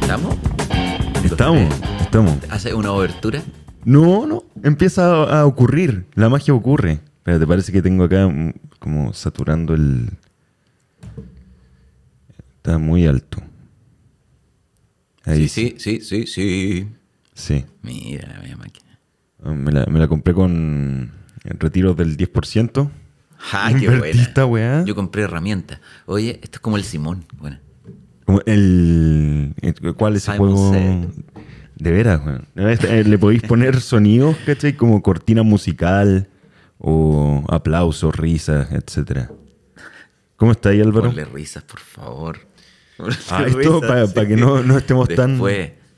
¿Estamos? Estamos, estamos. ¿Hace una obertura? No, no, empieza a, ocurrir. La magia ocurre. Pero te parece que tengo acá mm, como saturando el. Está muy alto. Ahí Sí, sí, sí, sí, sí. Sí. Mira la máquina. Ah, Me la, me la compré con retiros del 10%. ¡Ah, qué esta buena! weá. Yo compré herramientas. Oye, esto es como el Simón. Bueno, el, el- ¿Cuál es el juego? Said. De veras, weón. Este, eh, Le podéis poner sonidos, ¿cachai? Como cortina musical o aplausos, risas, etcétera. ¿Cómo está ahí, Álvaro? ponle risas, por favor. Ponle Ah, esto risas, pa- pa que no- no estemos tan-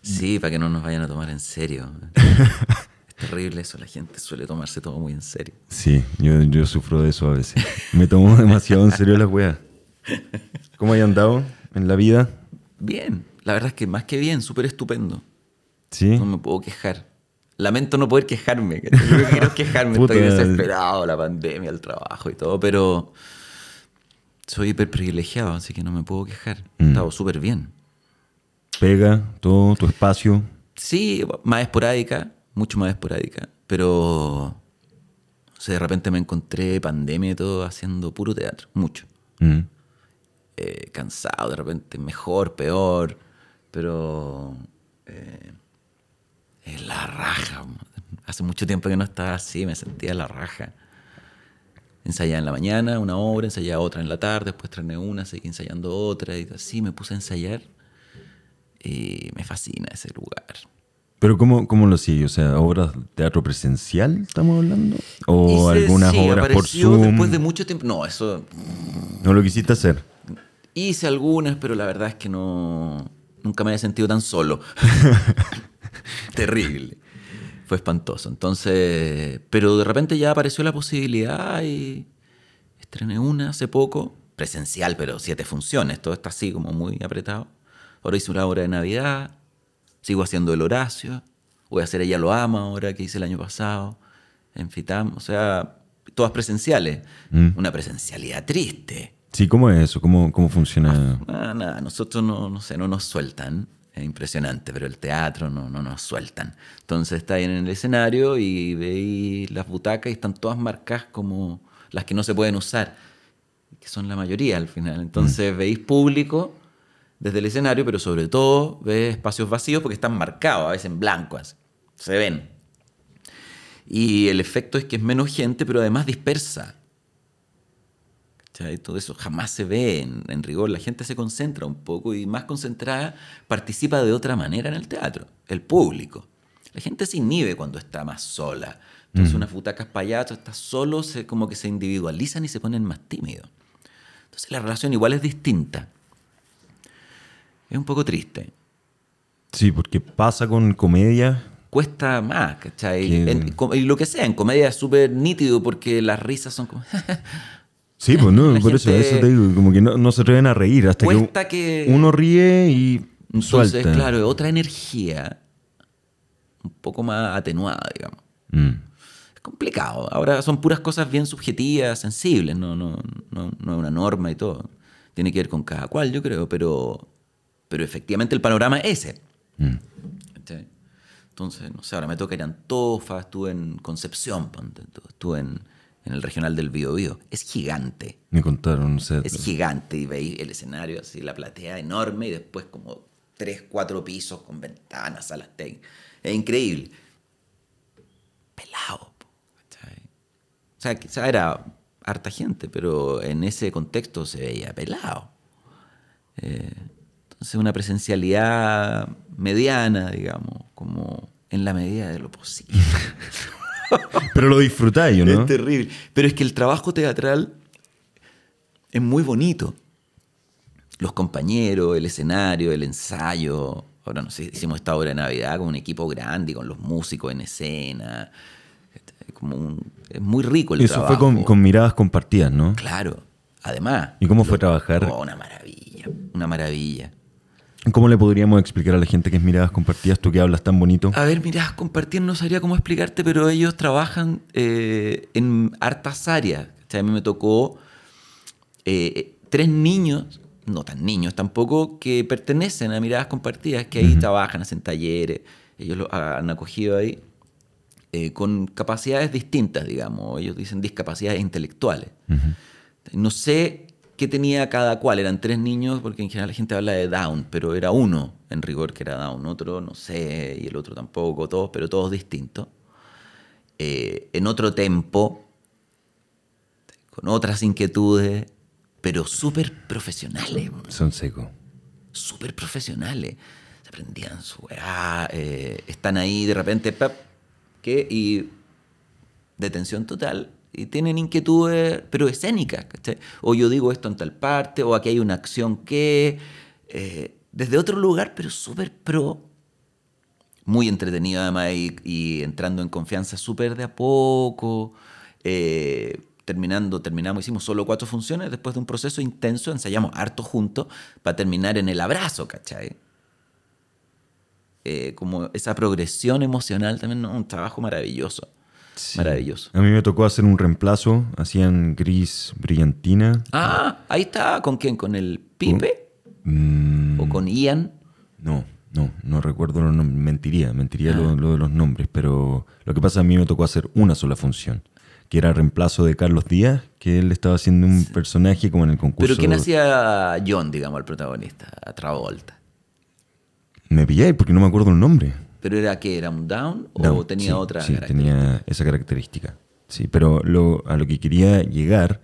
Sí, para que no nos vayan a tomar en serio. terrible eso, la gente suele tomarse todo muy en serio. Sí, yo, yo sufro de eso a veces. Me tomo demasiado en serio las weas. ¿Cómo hay andado en la vida? Bien, la verdad es que más que bien, súper estupendo. Sí. No me puedo quejar. Lamento no poder quejarme. Yo quiero quejarme, Puta, estoy desesperado, la pandemia, el trabajo y todo, pero soy hiper privilegiado, así que no me puedo quejar. He Mm. estado súper bien. Pega, todo, tu espacio. Sí, más esporádica, mucho más esporádica, pero o sea, de repente me encontré pandemia y todo haciendo puro teatro, mucho. Mm. Eh, cansado, de repente mejor, peor, pero eh, es la raja. Hace mucho tiempo que no estaba así, me sentía la raja. Ensayaba en la mañana una obra, ensayaba otra en la tarde, después estrené una, seguí ensayando otra y así me puse a ensayar. Y me fascina ese lugar. Pero ¿cómo, cómo lo sigue? O sea, ¿obras de teatro presencial estamos hablando? ¿O Hice- algunas sí, obras por Zoom? después de mucho tiempo. No, eso ¿No lo quisiste hacer? hice algunas, pero la verdad es que no. Nunca me había sentido tan solo. Terrible. Fue espantoso. Entonces. Pero de repente ya apareció la posibilidad y. Estrené una hace poco. Presencial, pero siete funciones. Todo está así como muy apretado. Ahora hice una obra de Navidad. Sigo haciendo el Horacio. Voy a hacer Ella lo ama ahora que hice el año pasado. En Fitam. O sea, todas presenciales. Una presencialidad triste. Sí, ¿cómo es eso? ¿Cómo, cómo funciona? Ah, nada, nosotros no, no sé, no nos sueltan. Es impresionante, pero el teatro no, no nos sueltan. Entonces está ahí en el escenario y veis las butacas y están todas marcadas como las que no se pueden usar, que son la mayoría al final. Entonces veis público desde el escenario, pero sobre todo ves espacios vacíos porque están marcados, a veces en blanco, así. se ven. Y el efecto es que es menos gente, pero además dispersa. ¿Cachai? Todo eso jamás se ve en, en rigor. La gente se concentra un poco y más concentrada participa de otra manera en el teatro. El público. La gente se inhibe cuando está más sola. Entonces unas butacas tú estás solo, se, como que se individualizan y se ponen más tímidos. Entonces la relación igual es distinta. Es un poco triste. Sí, porque pasa con comedia. Cuesta más, ¿cachai? Que- En- y lo que sea, en comedia es súper nítido porque las risas son como... Sí, pues no, La por eso, gente- eso te digo, como que no, no se atreven a reír hasta Cuesta que, que- uno ríe y Entonces, suelta. claro, otra energía un poco más atenuada, digamos. Mm. Es complicado. Ahora son puras cosas bien subjetivas, sensibles, no, no, no, no es una norma y todo. Tiene que ver con cada cual, yo creo, pero, pero efectivamente el panorama es ese. Mm. Entonces, no sé, ahora me toca ir a Antofa, estuve en Concepción, estuve en, en el regional del Biobío. Es gigante. Me contaron, no sé. Es gigante y veis el escenario así, la platea enorme y después como tres, cuatro pisos con ventanas, salas técnicas. Es increíble. Pelado. O sea, quizá era harta gente, pero en ese contexto se veía pelado. Eh, entonces una presencialidad mediana, digamos, como en la medida de lo posible. Pero lo disfrutáis, ¿o ¿no? Es terrible. Pero es que el trabajo teatral es muy bonito. Los compañeros, el escenario, el ensayo. Ahora no sé, hicimos esta obra de Navidad con un equipo grande, con los músicos en escena. Es Como un- es muy rico el Eso trabajo. fue con, con miradas compartidas, ¿no? Claro. Además. ¿Y cómo fue trabajar? Oh, una maravilla. Una maravilla. ¿Cómo le podríamos explicar a la gente que es miradas compartidas, tú que hablas tan bonito? A ver, mira, compartir no sabría cómo explicarte, pero ellos trabajan eh, en hartas áreas. ¿cachai? A mí me tocó eh, tres niños, no tan niños tampoco, que pertenecen a Miradas Compartidas, que ahí trabajan, hacen talleres, ellos lo han acogido ahí, eh, con capacidades distintas, digamos, ellos dicen discapacidades intelectuales. No sé qué tenía cada cual, eran tres niños, porque en general la gente habla de Down, pero era uno en rigor que era Down, otro no sé, y el otro tampoco, todos, pero todos distintos. Eh, en otro tempo, con otras inquietudes, pero súper profesionales. Son secos. Súper profesionales. Se aprendían su weá, eh, están ahí de repente, pap, ¿qué? Y detención total. Y tienen inquietudes, pero escénicas, ¿cachai? O yo digo esto en tal parte, o aquí hay una acción que... Eh, desde otro lugar, pero súper pro. Muy entretenido además y, entrando en confianza súper de a poco. Eh, terminando, terminamos, hicimos solo cuatro funciones, después de un proceso intenso, ensayamos harto juntos para terminar en el abrazo, ¿cachai? Eh, como esa progresión emocional también, un trabajo maravilloso. Maravilloso. A mí me tocó hacer un reemplazo, hacían gris brillantina. Ah, ahí está, ¿con quién? ¿Con el Pipe? Mm. ¿O con Ian? No, no, no recuerdo los nombres. Mentiría, mentiría lo, ah. lo, de los nombres, pero lo que pasa a mí me tocó hacer una sola función que era reemplazo de Carlos Díaz, que él estaba haciendo un personaje como en el concurso. Pero ¿quién hacía John, digamos, el protagonista? A Travolta. Me pillé porque no me acuerdo el nombre. ¿Pero era que ¿Era un down o tenía otra Sí, tenía esa característica. Sí, pero lo, a lo que quería llegar,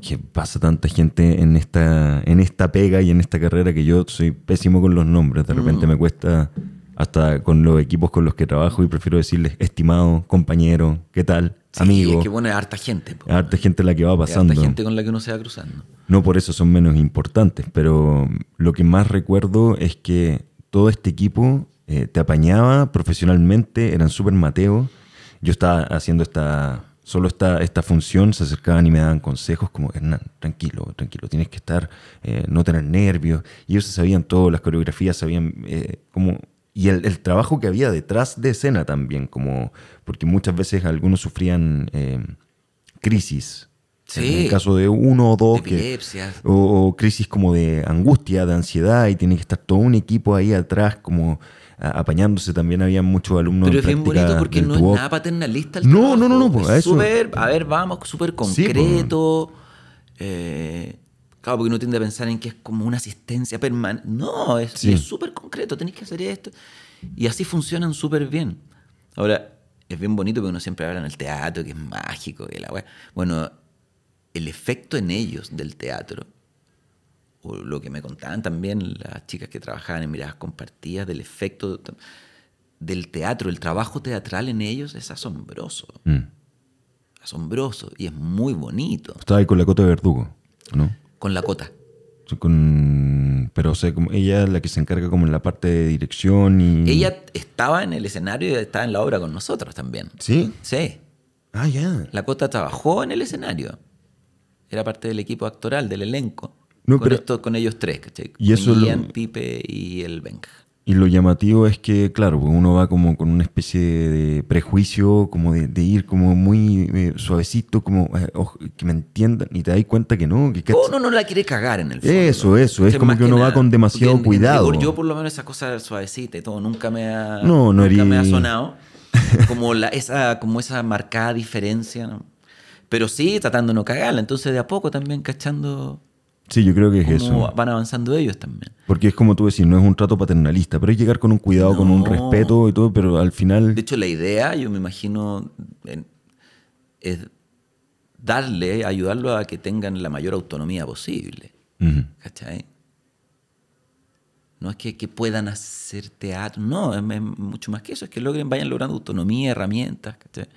que pasa tanta gente en esta, en esta pega y en esta carrera que yo soy pésimo con los nombres. De repente mm. me cuesta hasta con los equipos con los que trabajo y prefiero decirles estimado, compañero, ¿qué tal? Sí, amigo. Es que bueno, es harta gente. harta gente la que va pasando. harta gente con la que uno se va cruzando. No por eso son menos importantes, pero lo que más recuerdo es que todo este equipo eh, te apañaba profesionalmente, eran súper mateos. Yo estaba haciendo esta, solo esta, esta función, se acercaban y me daban consejos como, Hernán, tranquilo, tranquilo, tienes que estar, eh, no tener nervios. Y ellos sabían todo, las coreografías, sabían eh, cómo y el, trabajo que había detrás de escena también, como porque muchas veces algunos sufrían eh, crisis. En el caso de uno o dos. Que, o, crisis como de angustia, de ansiedad, y tiene que estar todo un equipo ahí atrás como apañándose. También había muchos alumnos. Pero es bien bonito porque no es nada paternalista el no, no, no, no, pues, es súper, a ver, vamos, súper concreto. eh, Claro, porque uno tiende a pensar en que es como una asistencia permanente. No, es súper concreto, tenéis que hacer esto. Y así funcionan súper bien. Ahora, es bien bonito porque uno siempre habla en el teatro, que es mágico, que la Bueno, el efecto en ellos del teatro, o lo que me contaban también las chicas que trabajaban en miradas compartidas, del efecto del teatro, el trabajo teatral en ellos es asombroso. Mm. Asombroso y es muy bonito. Estaba ahí con la cota de verdugo, ¿no? con la cota. Con, pero o sea, como ella es la que se encarga como en la parte de dirección y... Ella estaba en el escenario y estaba en la obra con nosotros también. ¿Sí? Sí. Ah, ya. La cota trabajó en el escenario. Era parte del equipo actoral, del elenco. Con, esto, con ellos tres, ¿cachai? Y eso Ian, Pipe y el Benja. Y lo llamativo es que, claro, pues uno va como con una especie de prejuicio, como de, ir como muy eh, suavecito, como eh, que me entiendan, y te das cuenta que no. Que, uno no la quiere cagar en el fondo. Eso, eso, es como que uno va con demasiado cuidado. yo, por lo menos, esa cosa suavecita y todo, nunca me ha, nunca me ha sonado. como, la, esa, como esa marcada diferencia, ¿no? Pero sí, tratando de no cagarla. Entonces, de a poco también cachando Sí, yo creo que es eso. Van avanzando ellos también. Porque es como tú decís, no es un trato paternalista, pero que llegar con un cuidado, con un respeto y todo, pero al final... De hecho, la idea, yo me imagino, es darle, ayudarlo a que tengan la mayor autonomía posible. ¿Cachai? No es que, puedan hacer teatro, no, es, mucho más que eso, es que logren, vayan logrando autonomía, herramientas, ¿cachai?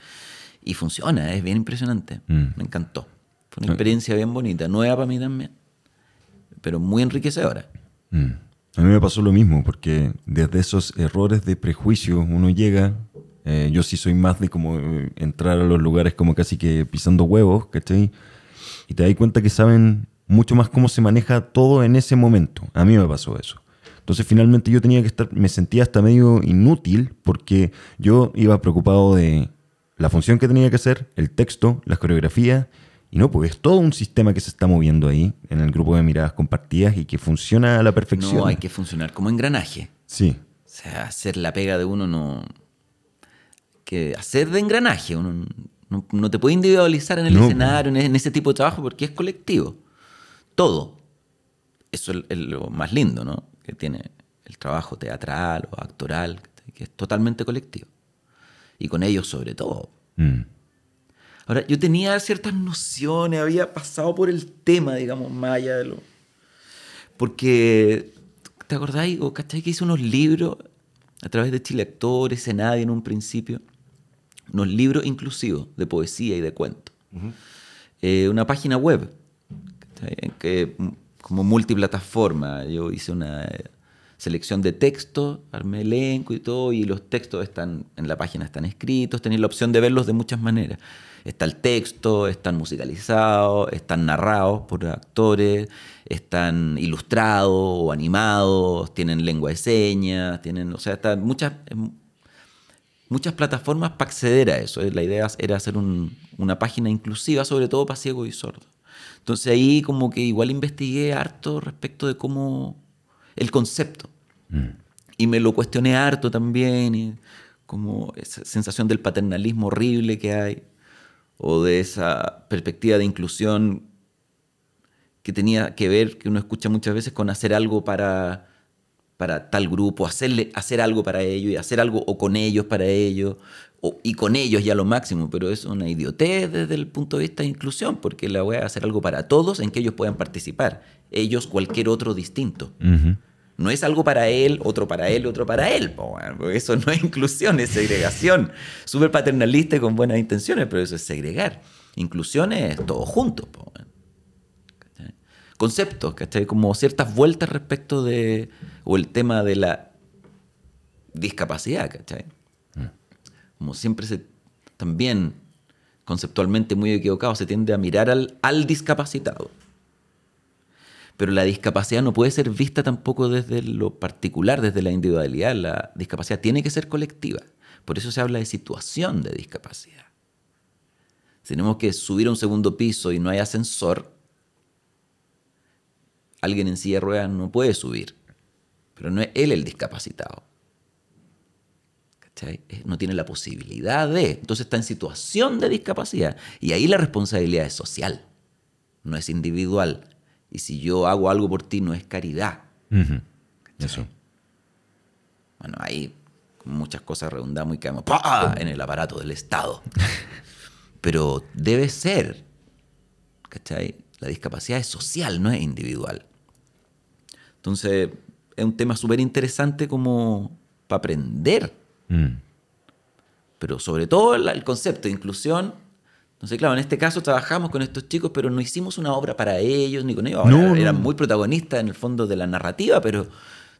Y funciona, es bien impresionante. Mm. Me encantó. Fue una experiencia bien bonita, nueva para mí también pero muy enriquecedora. Mm. A mí me pasó lo mismo, porque desde esos errores de prejuicio uno llega, eh, yo sí soy más de como eh, entrar a los lugares como casi que pisando huevos, ¿cachai? Y te das cuenta que saben mucho más cómo se maneja todo en ese momento. A mí me pasó eso. Entonces finalmente yo tenía que estar, me sentía hasta medio inútil porque yo iba preocupado de la función que tenía que hacer, el texto, las coreografías Y no, pues es todo un sistema que se está moviendo ahí en el grupo de miradas compartidas y que funciona a la perfección. No hay que funcionar como engranaje. Sí. O sea, hacer la pega de uno no. Que hacer de engranaje. Uno no, no te puede individualizar en el No. escenario, en, ese tipo de trabajo, porque es colectivo. Todo. Eso es, es lo más lindo, ¿no? Que tiene el trabajo teatral o actoral, que es totalmente colectivo. Y con ellos sobre todo. Mm. Ahora, yo tenía ciertas nociones, había pasado por el tema, digamos, más allá de lo... Porque, ¿te acordáis? O, ¿cachai? Que hice unos libros a través de Chile Actores, Senadi en un principio. Unos libros inclusivos de poesía y de cuento. Eh, una página web. En que, mm, como multiplataforma. Yo hice una eh, selección de textos, armé elenco y todo, y los textos están en la página están escritos, tenéis la opción de verlos de muchas maneras. Está el texto, están musicalizados, están narrados por actores, están ilustrados o animados, tienen lengua de señas, tienen, o sea, están muchas, em, muchas plataformas para acceder a eso. La idea era hacer un- una página inclusiva, sobre todo para ciegos y sordos. Entonces ahí como que igual investigué harto respecto de cómo el concepto. Y me lo cuestioné harto también, y como esa sensación del paternalismo horrible que hay, o de esa perspectiva de inclusión que tenía que ver, que uno escucha muchas veces con hacer algo para, para tal grupo, hacerle, hacer algo para ellos y hacer algo o con ellos para ellos, o- y con ellos ya lo máximo, pero es una idiotez desde el punto de vista de inclusión, porque la voy a hacer algo para todos en que ellos puedan participar, ellos cualquier otro distinto. Ujú. No es algo para él, otro para él, otro para él. porque eso no es inclusión, es segregación. Súper paternalista y con buenas intenciones, pero eso es segregar. Inclusión es todo junto. po, weón. ¿Cachai? Conceptos, ¿cachai? Como ciertas vueltas respecto de. o el tema de la discapacidad, ¿cachai? Como siempre se. también conceptualmente muy equivocado, se tiende a mirar al, al discapacitado. Pero la discapacidad no puede ser vista tampoco desde lo particular, desde la individualidad. La discapacidad tiene que ser colectiva. Por eso se habla de situación de discapacidad. Si tenemos que subir a un segundo piso y no hay ascensor, alguien en silla de ruedas no puede subir. Pero no es él el discapacitado. ¿Cachai? No tiene la posibilidad de. Entonces está en situación de discapacidad. Y ahí la responsabilidad es social, no es individual. Y si yo hago algo por ti, no es caridad. Ujú. Eso. Bueno, ahí muchas cosas redundamos y caemos ¡pa! en el aparato del Estado. Pero debe ser. ¿Cachai? La discapacidad es social, no es individual. Entonces, es un tema súper interesante como para aprender. Mm. Pero sobre todo el concepto de inclusión. Entonces, claro, en este caso trabajamos con estos chicos, pero no hicimos una obra para ellos ni con ellos. Ahora, No, eran no. muy protagonistas en el fondo de la narrativa, pero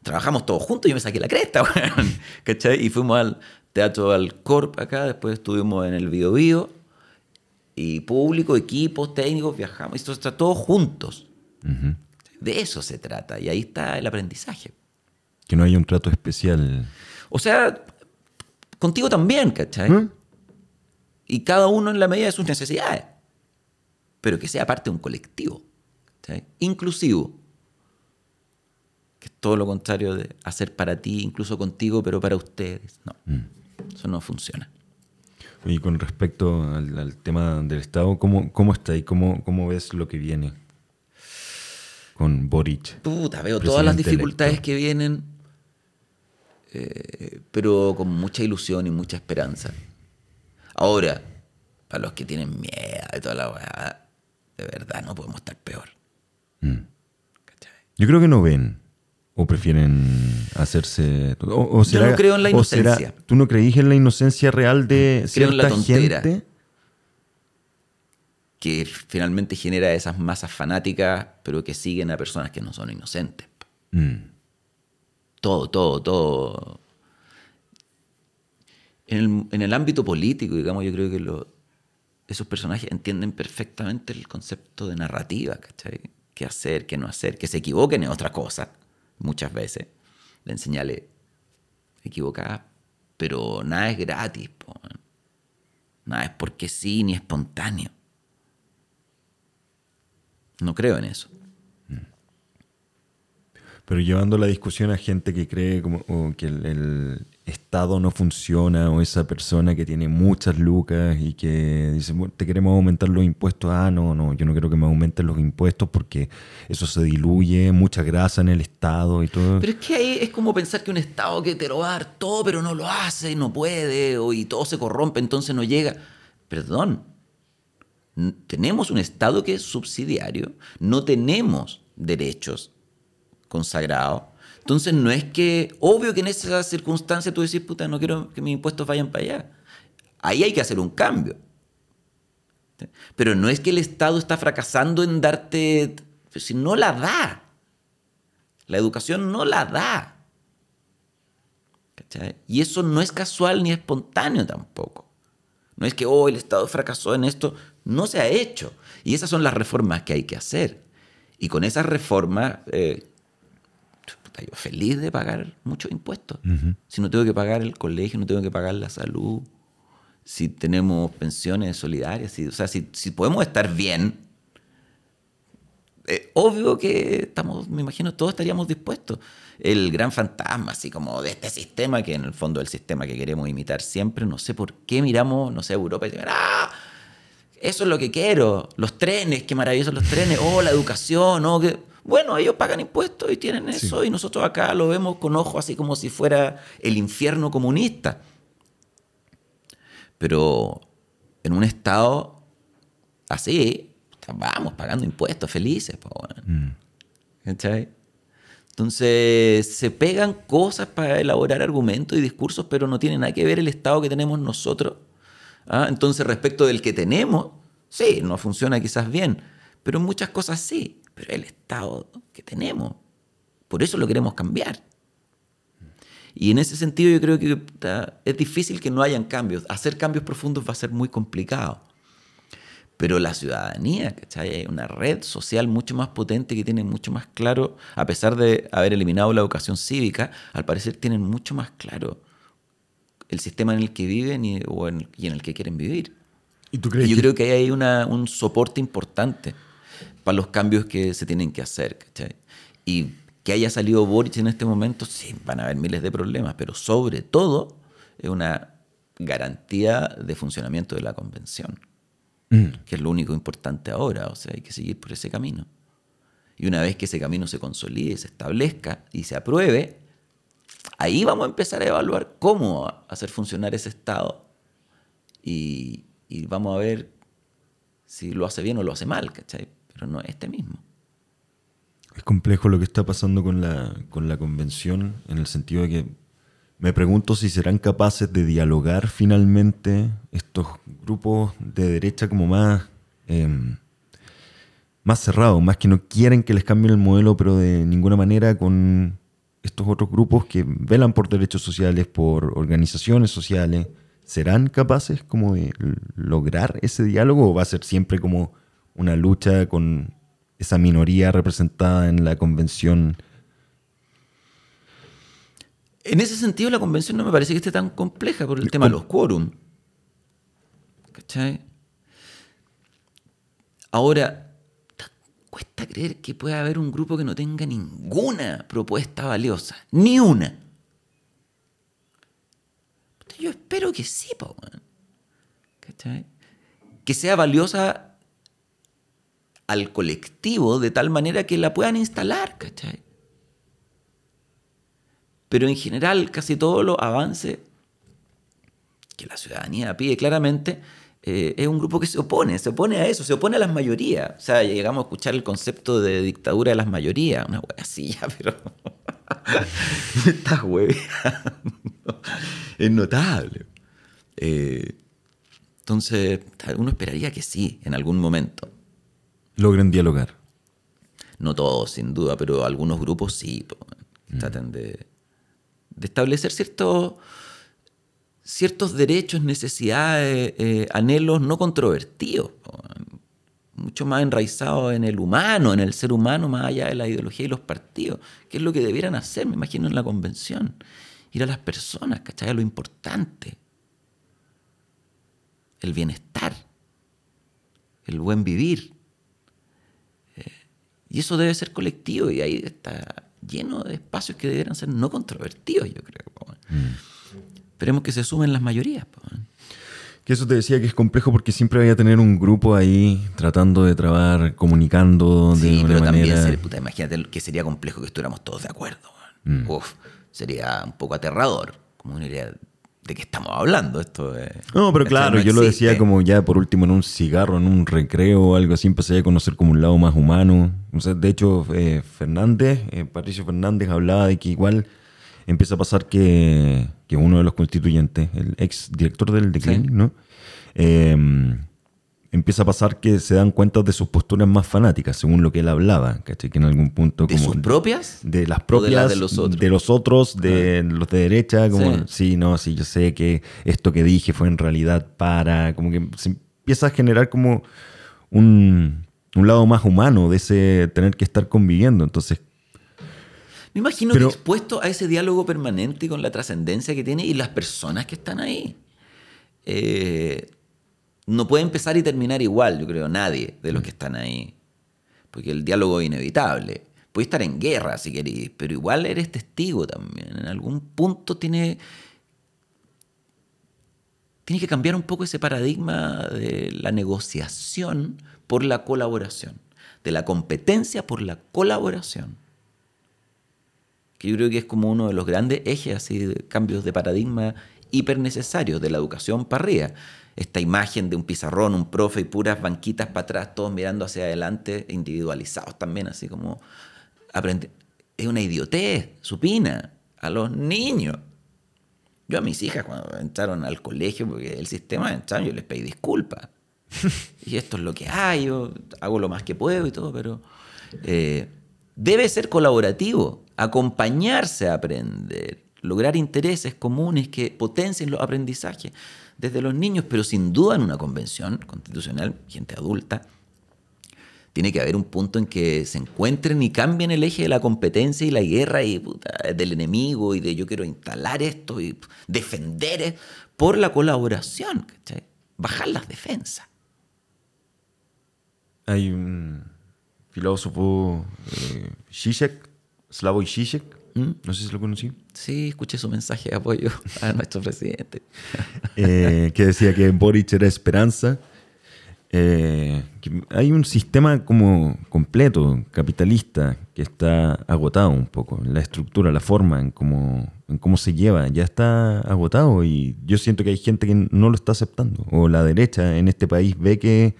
trabajamos todos juntos yo me saqué la cresta, weón. ¿Cachai? Y fuimos al Teatro Alcorp acá, después estuvimos en el Bio Bio, y público, equipos, técnicos, viajamos, y esto está todos juntos. De eso se trata, y ahí está el aprendizaje. Que no haya un trato especial. O sea, contigo también, ¿cachai? ¿Mm? Y cada uno en la medida de sus necesidades. Pero que sea parte de un colectivo. ¿cachai? Inclusivo. Que es todo lo contrario de hacer para ti, incluso contigo, pero para ustedes. No. Eso no funciona. Y con respecto al, al tema del Estado, ¿cómo, cómo está ahí? ¿Cómo, ¿Cómo ves lo que viene con Boric? Puta, veo todas las dificultades electo. que vienen, eh, pero con mucha ilusión y mucha esperanza. Ahora, para los que tienen miedo y toda la weá, de verdad no podemos estar peor. Mm. Yo creo que no ven. O prefieren hacerse. O, o Yo no creo en la será- inocencia. ¿Tú no creís en la inocencia real de Creo en la cierta tontera. gente? Que finalmente genera esas masas fanáticas, pero que siguen a personas que no son inocentes. Mm. todo, todo, todo. En el, en el ámbito político, digamos, yo creo que esos personajes entienden perfectamente el concepto de narrativa, ¿cachai? Qué hacer, qué no hacer, que se equivoquen es otra cosa, muchas veces. Le enseñale equivocadas, pero nada es gratis, po, nada es porque sí ni espontáneo. No creo en eso. Pero llevando la discusión a gente que cree como, que el Estado no funciona o esa persona que tiene muchas lucas y que dice, "Bueno, te queremos aumentar los impuestos. Ah, no, no, yo no quiero que me aumenten los impuestos porque eso se diluye, mucha grasa en el Estado y todo. Pero es que ahí es como pensar que un Estado que te lo va a dar todo, pero no lo hace, no puede, o, y todo se corrompe, entonces no llega. Perdón. Tenemos un Estado que es subsidiario, no tenemos derechos consagrados. Entonces no es que, obvio que en esa circunstancia tú decís, puta, no quiero que mis impuestos vayan para allá. Ahí hay que hacer un cambio. Pero no es que el Estado está fracasando en darte, si no la da. La educación no la da. Y eso no es casual ni espontáneo tampoco. No es que, oh, el Estado fracasó en esto. No se ha hecho. Y esas son las reformas que hay que hacer. Y con esas reformas, eh, puta, yo feliz de pagar muchos impuestos. Si no tengo que pagar el colegio, no tengo que pagar la salud, si tenemos pensiones solidarias, si, o sea, si, si podemos estar bien, eh, obvio que estamos, me imagino, todos estaríamos dispuestos. El gran fantasma, así como de este sistema, que en el fondo es el sistema que queremos imitar siempre, no sé por qué miramos, no sé, Europa y decimos, ¡ah! Eso es lo que quiero. Los trenes, qué maravillosos los trenes. Oh, la educación, oh, que... Bueno, ellos pagan impuestos y tienen eso, y nosotros acá lo vemos con ojos así como si fuera el infierno comunista. Pero en un estado así, vamos pagando impuestos felices. ¿Cachai? Entonces se pegan cosas para elaborar argumentos y discursos, pero no tiene nada que ver el estado que tenemos nosotros. ¿ah? Entonces respecto del que tenemos, sí, no funciona quizás bien, pero en muchas cosas sí, pero el estado que tenemos, por eso lo queremos cambiar. Y en ese sentido yo creo que es difícil que no hayan cambios. Hacer cambios profundos va a ser muy complicado. Pero la ciudadanía, ¿cachai? Hay una red social mucho más potente que tiene mucho más claro, a pesar de haber eliminado la educación cívica, al parecer tienen mucho más claro el sistema en el que viven y, o en- y en el que quieren vivir. ¿Y tú Y crees yo que- creo que ahí hay una- un soporte importante para los cambios que se tienen que hacer. ¿cachai? Y que haya salido Boric en este momento, sí, van a haber miles de problemas, pero sobre todo es una garantía de funcionamiento de la convención, que es lo único importante ahora, o sea, hay que seguir por ese camino. Y una vez que ese camino se consolide, se establezca y se apruebe, ahí vamos a empezar a evaluar cómo hacer funcionar ese Estado y, y vamos a ver si lo hace bien o lo hace mal, ¿cachai? Pero no este mismo. Es complejo lo que está pasando con la, con la convención, en el sentido de que me pregunto si serán capaces de dialogar finalmente estos grupos de derecha como más, em, más cerrados, más que no quieren que les cambien el modelo, pero de ninguna manera con estos otros grupos que velan por derechos sociales, por organizaciones sociales. ¿Serán capaces como de lograr ese diálogo o va a ser siempre como una lucha con esa minoría representada en la convención? En ese sentido, la convención no me parece que esté tan compleja por el tema de los quórum. ¿Cachai? Ahora, ta- cuesta creer que pueda haber un grupo que no tenga ninguna propuesta valiosa. Ni una. Yo espero que sí, po. ¿Cachai? Que sea valiosa al colectivo de tal manera que la puedan instalar, ¿cachai? Pero en general, casi todos los avances que la ciudadanía pide claramente eh, es un grupo que se opone, se opone a eso, se opone a las mayorías. O sea, llegamos a escuchar el concepto de dictadura de las mayorías, una wea pero. Estás hueveando. Es notable. Eh, entonces, uno esperaría que sí, en algún momento. Logren dialogar. No todos, sin duda, pero algunos grupos sí. po. Traten de, de establecer ciertos, ciertos derechos, necesidades, eh, anhelos no controvertidos. Mucho más enraizados en el humano, en el ser humano, más allá de la ideología y los partidos. Que es lo que debieran hacer, me imagino, en la convención. Ir a las personas, ¿cachai? A lo importante. El bienestar. El buen vivir. Y eso debe ser colectivo y ahí está lleno de espacios que deberían ser no controvertidos, yo creo. Esperemos que se sumen las mayorías. Que eso te decía que es complejo porque siempre vaya a tener un grupo ahí tratando de trabar, comunicando de sí, una pero manera. también, ser- puta, imagínate que sería complejo que estuviéramos todos de acuerdo. weón. Uf, sería un poco aterrador. Como una idea de qué estamos hablando. Esto es- No, pero claro, no yo lo decía como ya por último en un cigarro, en un recreo o algo así, empecé a conocer como un lado más humano. O sea, de hecho, eh, Fernández, eh, Patricio Fernández hablaba de que igual empieza a pasar que, que uno de los constituyentes, el ex director del Declinic, ¿no? Eh, empieza a pasar que se dan cuenta de sus posturas más fanáticas, según lo que él hablaba, ¿cachai? Que en algún punto ¿De como... sus propias? De las ¿O de propias, las de los otros? de los otros, de los de derecha, como, Sí. sí. no, sí, yo sé que esto que dije fue en realidad para, como que se empieza a generar como un, un lado más humano de ese tener que estar conviviendo, entonces, Me imagino Pero- que expuesto a ese diálogo permanente con la trascendencia que tiene y las personas que están ahí. Eh, no puede empezar y terminar igual, yo creo, nadie de los que están ahí. Porque el diálogo es inevitable. Puedes estar en guerra si querés, pero igual eres testigo también. En algún punto tiene, tiene que cambiar un poco ese paradigma de la negociación por la colaboración, de la competencia por la colaboración que yo creo que es como uno de los grandes ejes así de cambios de paradigma hiper necesarios de la educación para arriba. Esta imagen de un pizarrón, un profe y puras banquitas para atrás, todos mirando hacia adelante, individualizados también, así como aprende. Es una idiotez supina a los niños. Yo a mis hijas cuando entraron al colegio, porque el sistema entraron, yo les pedí disculpas. y esto es lo que hay, yo hago lo más que puedo y todo, pero eh, debe ser colaborativo, acompañarse a aprender, lograr intereses comunes que potencien los aprendizajes desde los niños, pero sin duda en una convención constitucional, gente adulta, tiene que haber un punto en que se encuentren y cambien el eje de la competencia y la guerra y del enemigo y de yo quiero instalar esto y defender es- por la colaboración, bajar las defensas. hay un filósofo, eh, Zizek, Slavoj Zizek, no sé si lo conocí, Sí, escuché su mensaje de apoyo a nuestro presidente. eh, que decía que Boric era esperanza. Eh, que hay un sistema como completo, capitalista, que está agotado un poco. La estructura, la forma en cómo, en cómo se lleva, ya está agotado y yo siento que hay gente que no lo está aceptando. O la derecha en este país ve que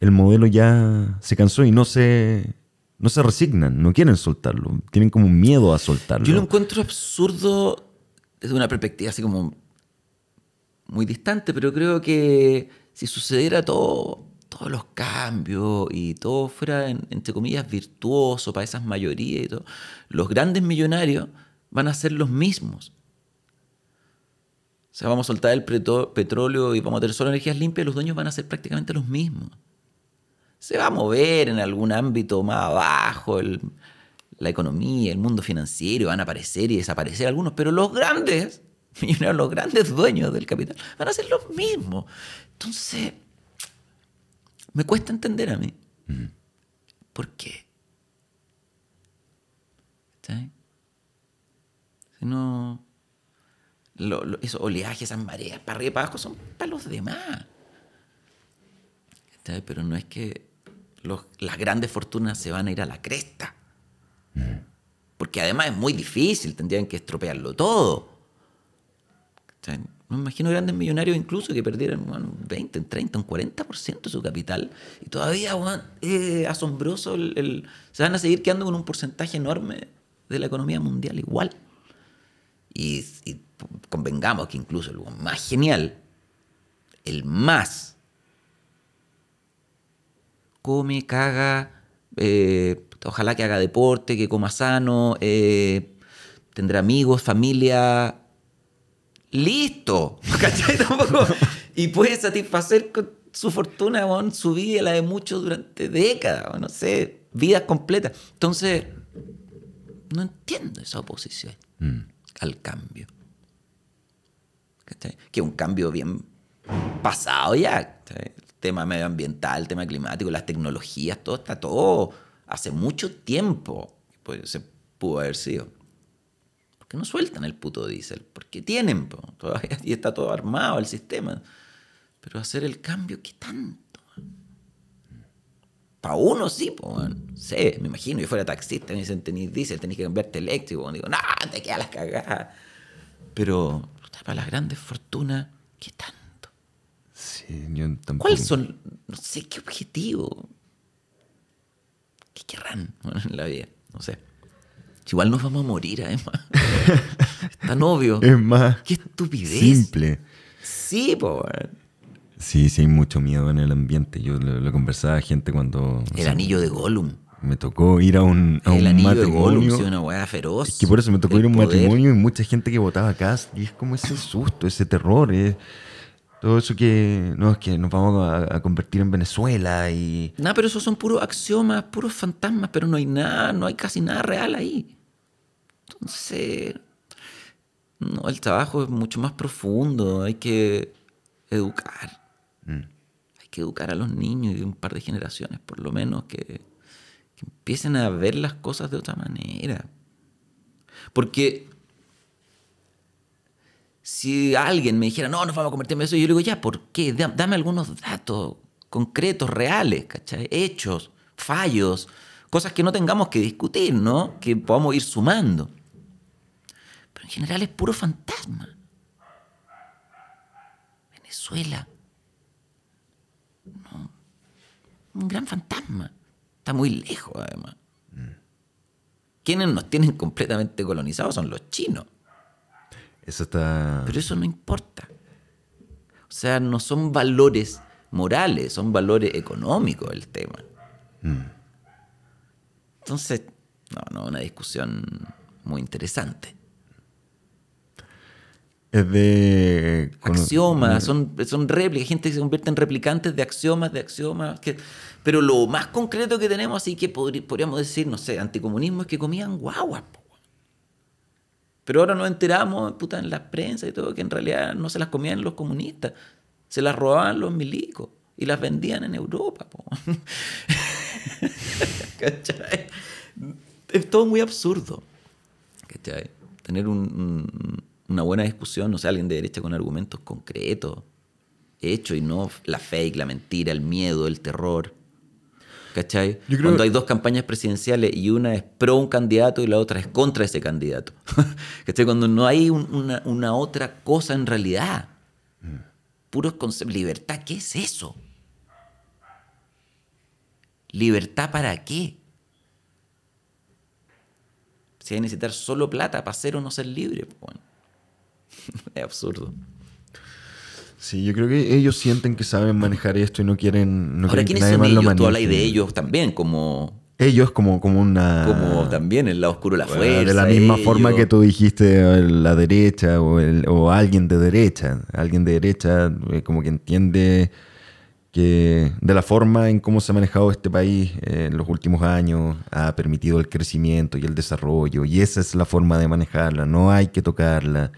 el modelo ya se cansó y no se, no se resignan, no quieren soltarlo. Tienen como miedo a soltarlo. Yo lo encuentro absurdo desde una perspectiva así como muy distante, pero creo que si sucediera todo, todos los cambios y todo fuera, en- entre comillas, virtuoso para esas mayorías y todo, los grandes millonarios van a ser los mismos. O sea, vamos a soltar el petróleo y vamos a tener solo energías limpias, los dueños van a ser prácticamente los mismos. Se va a mover en algún ámbito más abajo el- la economía, el mundo financiero, van a aparecer y desaparecer algunos, pero los grandes, los grandes dueños del capital, van a ser los mismos. Entonces, me cuesta entender a mí. ¿Por qué? ¿Cachai? Si no. lo- lo- esos oleajes, esas mareas, para arriba y para abajo, son para los demás. ¿Cachai? Pero no es que las grandes fortunas se van a ir a la cresta. Porque además es muy difícil, tendrían que estropearlo todo. Me imagino grandes millonarios incluso que perdieran un 20, un 30, un 40% de su capital. Y todavía es asombroso. el- se van a seguir quedando con un porcentaje enorme de la economía mundial igual. Y, y convengamos que incluso el más genial, el más, come, caga, eh, ojalá que haga deporte, que coma sano, eh, tendrá amigos, familia, listo. ¿Cachai? Tampoco- Y puede satisfacer con su fortuna, weón, su vida, la de muchos durante décadas, no sé, vidas completas. Entonces, no entiendo esa oposición al cambio. ¿Cachai? Que es un cambio bien pasado ya. ¿cachai? Tema medioambiental, tema climático, las tecnologías, todo está todo hace mucho tiempo pues, se pudo haber sido. ¿Por qué no sueltan el puto diésel? Porque tienen, po, todavía y está todo armado el sistema. Pero hacer el cambio, ¿qué tanto? Para uno sí, pues, sé, me imagino, yo fuera taxista, me dicen, tenés diésel, tenés que cambiarte eléctrico. Digo, no, te quedas las cagadas. Pero para las grandes fortunas, ¿qué tanto? Sí, yo tampoco. ¿Cuáles son, no sé, qué objetivo? ¿Qué querrán en la vida? No sé. Igual nos vamos a morir, además. es tan obvio. Es más Qué estupidez. simple. Sí, po. Sí, sí, hay mucho miedo en el ambiente. Yo lo, lo conversaba a gente cuando o El sea, anillo de Gollum. me tocó ir a un, a El un anillo de Gollum, sí, una weá feroz. Es que por eso me tocó El ir a un poder. matrimonio y mucha gente que votaba acá. Y es como ese susto, ese terror. es todo eso que, no, es que nos vamos a, a convertir en Venezuela y... No, pero esos son puros axiomas, puros fantasmas, pero no hay nada, no hay casi nada real ahí. Entonces, no, el trabajo es mucho más profundo, hay que educar. Hay que educar a los niños y un par de generaciones, por lo menos, que, que empiecen a ver las cosas de otra manera. Porque si alguien me dijera, no, nos vamos a convertir en eso, yo le digo, ya, ¿por qué? Da- Dame algunos datos concretos, reales, ¿cachai? Hechos, fallos, cosas que no tengamos que discutir, ¿no? Que podamos ir sumando. Pero en general es puro fantasma. Venezuela. No. Un gran fantasma. Está muy lejos, además. Quienes nos tienen completamente colonizados son los chinos. Eso está... Pero eso no importa. O sea, no son valores morales, son valores económicos el tema. Entonces, no, no, una discusión muy interesante. Es de... Axiomas, son, son réplicas, gente que se convierte en replicantes de axiomas, de axiomas. Que, pero lo más concreto que tenemos, así que podrí- podríamos decir, no sé, anticomunismo es que comían guaguas. Pero ahora nos enteramos, puta, en la prensa y todo, que en realidad no se las comían los comunistas, se las robaban los milicos y las vendían en Europa. ¿Cachai? Es todo muy absurdo. Tener un- un- una buena discusión, o sea, alguien de derecha con argumentos concretos, hechos y no la fake, la mentira, el miedo, el terror. ¿Cachai? Yo creo- Cuando hay dos campañas presidenciales y una es pro un candidato y la otra es contra ese candidato. ¿Cachai? Cuando no hay un- una, una otra cosa en realidad. Puros conceptos. Libertad, ¿qué es eso? ¿Libertad para qué? Si hay que necesitar solo plata para ser o no ser libre. pues, bueno. es absurdo. Sí, yo creo que ellos sienten que saben manejar esto y no quieren, no Ahora, quieren ¿quiénes son ellos? Tú hablas de ellos también, como, Ellos como, como una... como también el lado oscuro de la Bueno, fuerza. de la misma ellos. forma que tú dijiste eh, la derecha o, el- o alguien de derecha. Alguien de derecha eh, como que entiende que de la forma en cómo se ha manejado este país eh, en los últimos años ha permitido el crecimiento y el desarrollo y esa es la forma de manejarla, no hay que tocarla.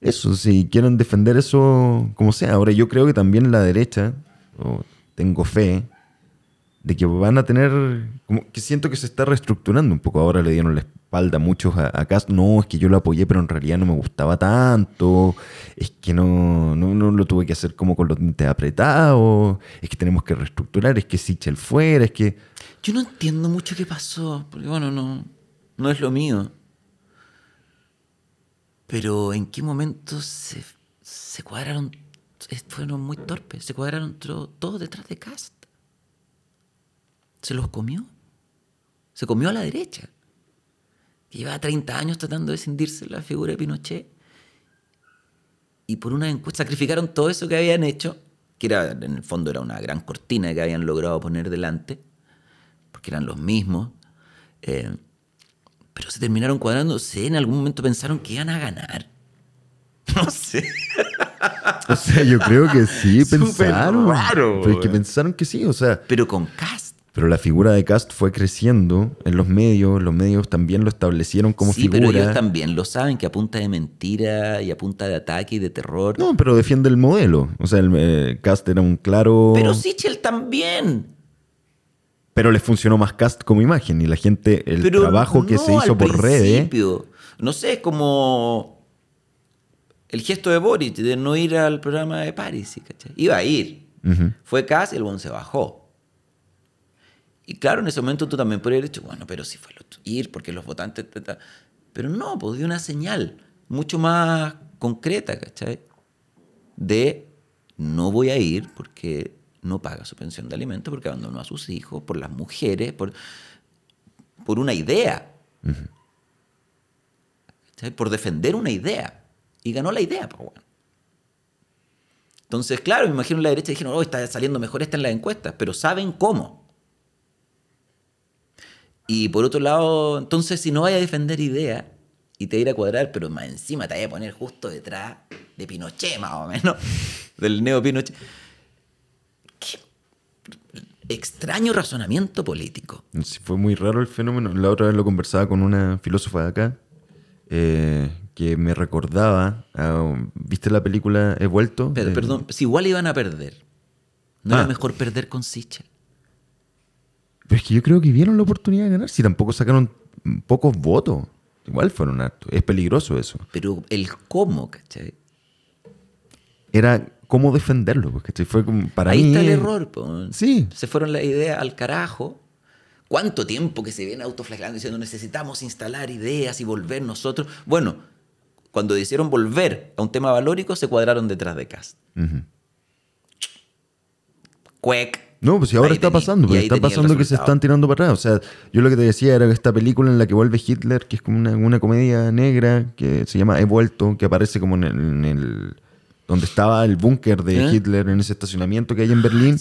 Eso, si quieren defender eso como sea. Ahora yo creo que también la derecha, o tengo fe, de que van a tener, como que siento que se está reestructurando un poco. Ahora le dieron la espalda a muchos a. No, es que yo lo apoyé, pero en realidad no me gustaba tanto. Es que no, no, no lo tuve que hacer como con los dientes apretados. Es que tenemos que reestructurar. Es que Sichel fuera. Es que. Yo no entiendo mucho qué pasó, porque bueno, no, no es lo mío. Pero en qué momento se, se cuadraron, fueron muy torpes, se cuadraron todos detrás de Cast. Se los comió. Se comió a la derecha. Que llevaba 30 años tratando de cindirse la figura de Pinochet. Y por una encuesta sacrificaron todo eso que habían hecho, que era, en el fondo era una gran cortina que habían logrado poner delante porque eran los mismos. eh, pero se terminaron cuadrando. Sí, en algún momento pensaron que iban a ganar. No sé. O sea, yo creo que sí pensaron. raro, Pero es que pensaron que sí. O sea, Pero con Cast. pero la figura de Cast fue creciendo en los medios. Los medios también lo establecieron como sí, figura. pero ellos también lo saben que a punta de mentira y a punta de ataque y de terror. No, pero defiende el modelo. O sea, el, eh, Cast era un claro. Pero Sichel también. Pero les funcionó más cast como imagen y la gente, el Pero trabajo que no se hizo al por redes. No sé, es como el gesto de Boris de no ir al programa de Paris, ¿sí? ¿cachai? Iba a ir. Ujú. Fue casi y el buen se bajó. Y claro, en ese momento tú también podrías haber dicho, bueno, pero si fue lo ir, porque los votantes... ta, ta. Pero no, pues dio una señal mucho más concreta, ¿cachai? De no voy a ir porque no paga su pensión de alimentos, porque abandonó a sus hijos, por las mujeres, por, por una idea. Por defender una idea. Y ganó la idea, pues bueno. Entonces, claro, me imagino la derecha dijeron, oh, está saliendo mejor esta en las encuestas, pero saben cómo. Y por otro lado, entonces, si no vaya a defender ideas y te va a ir a cuadrar, pero más encima te vaya a poner justo detrás de Pinochet, más o menos, del neo Pinochet. Extraño razonamiento político. Sí, Fue muy raro el fenómeno. La otra vez lo conversaba con una filósofa de acá eh, que me recordaba. a- ¿Viste la película He vuelto? Pero, De- perdón, si igual iban a perder, ¿no Ah. era mejor perder con Sichel? Pero es que yo creo que vieron la oportunidad de ganar. Si tampoco sacaron pocos votos. Igual fueron hartos. Es peligroso eso. Pero el cómo, ¿cachai? Era cómo defenderlo. ¿cachai? Fue como, para Ahí mí está el error. po. Sí. Se fueron las ideas al carajo. ¿Cuánto tiempo que se viene autoflagelando diciendo necesitamos instalar ideas y volver nosotros? Bueno, cuando decidieron volver a un tema valórico, se cuadraron detrás de Cast. Ujú. Cuec. No, pues si ahora Ahí está pasando, pues está pasando que se están tirando para atrás. O sea, yo lo que te decía era que esta película en la que vuelve Hitler, que es como una, una comedia negra, que se llama He vuelto, que aparece como en el, en el- donde estaba el búnker de ¿Eh? Hitler, en ese estacionamiento que hay en Berlín,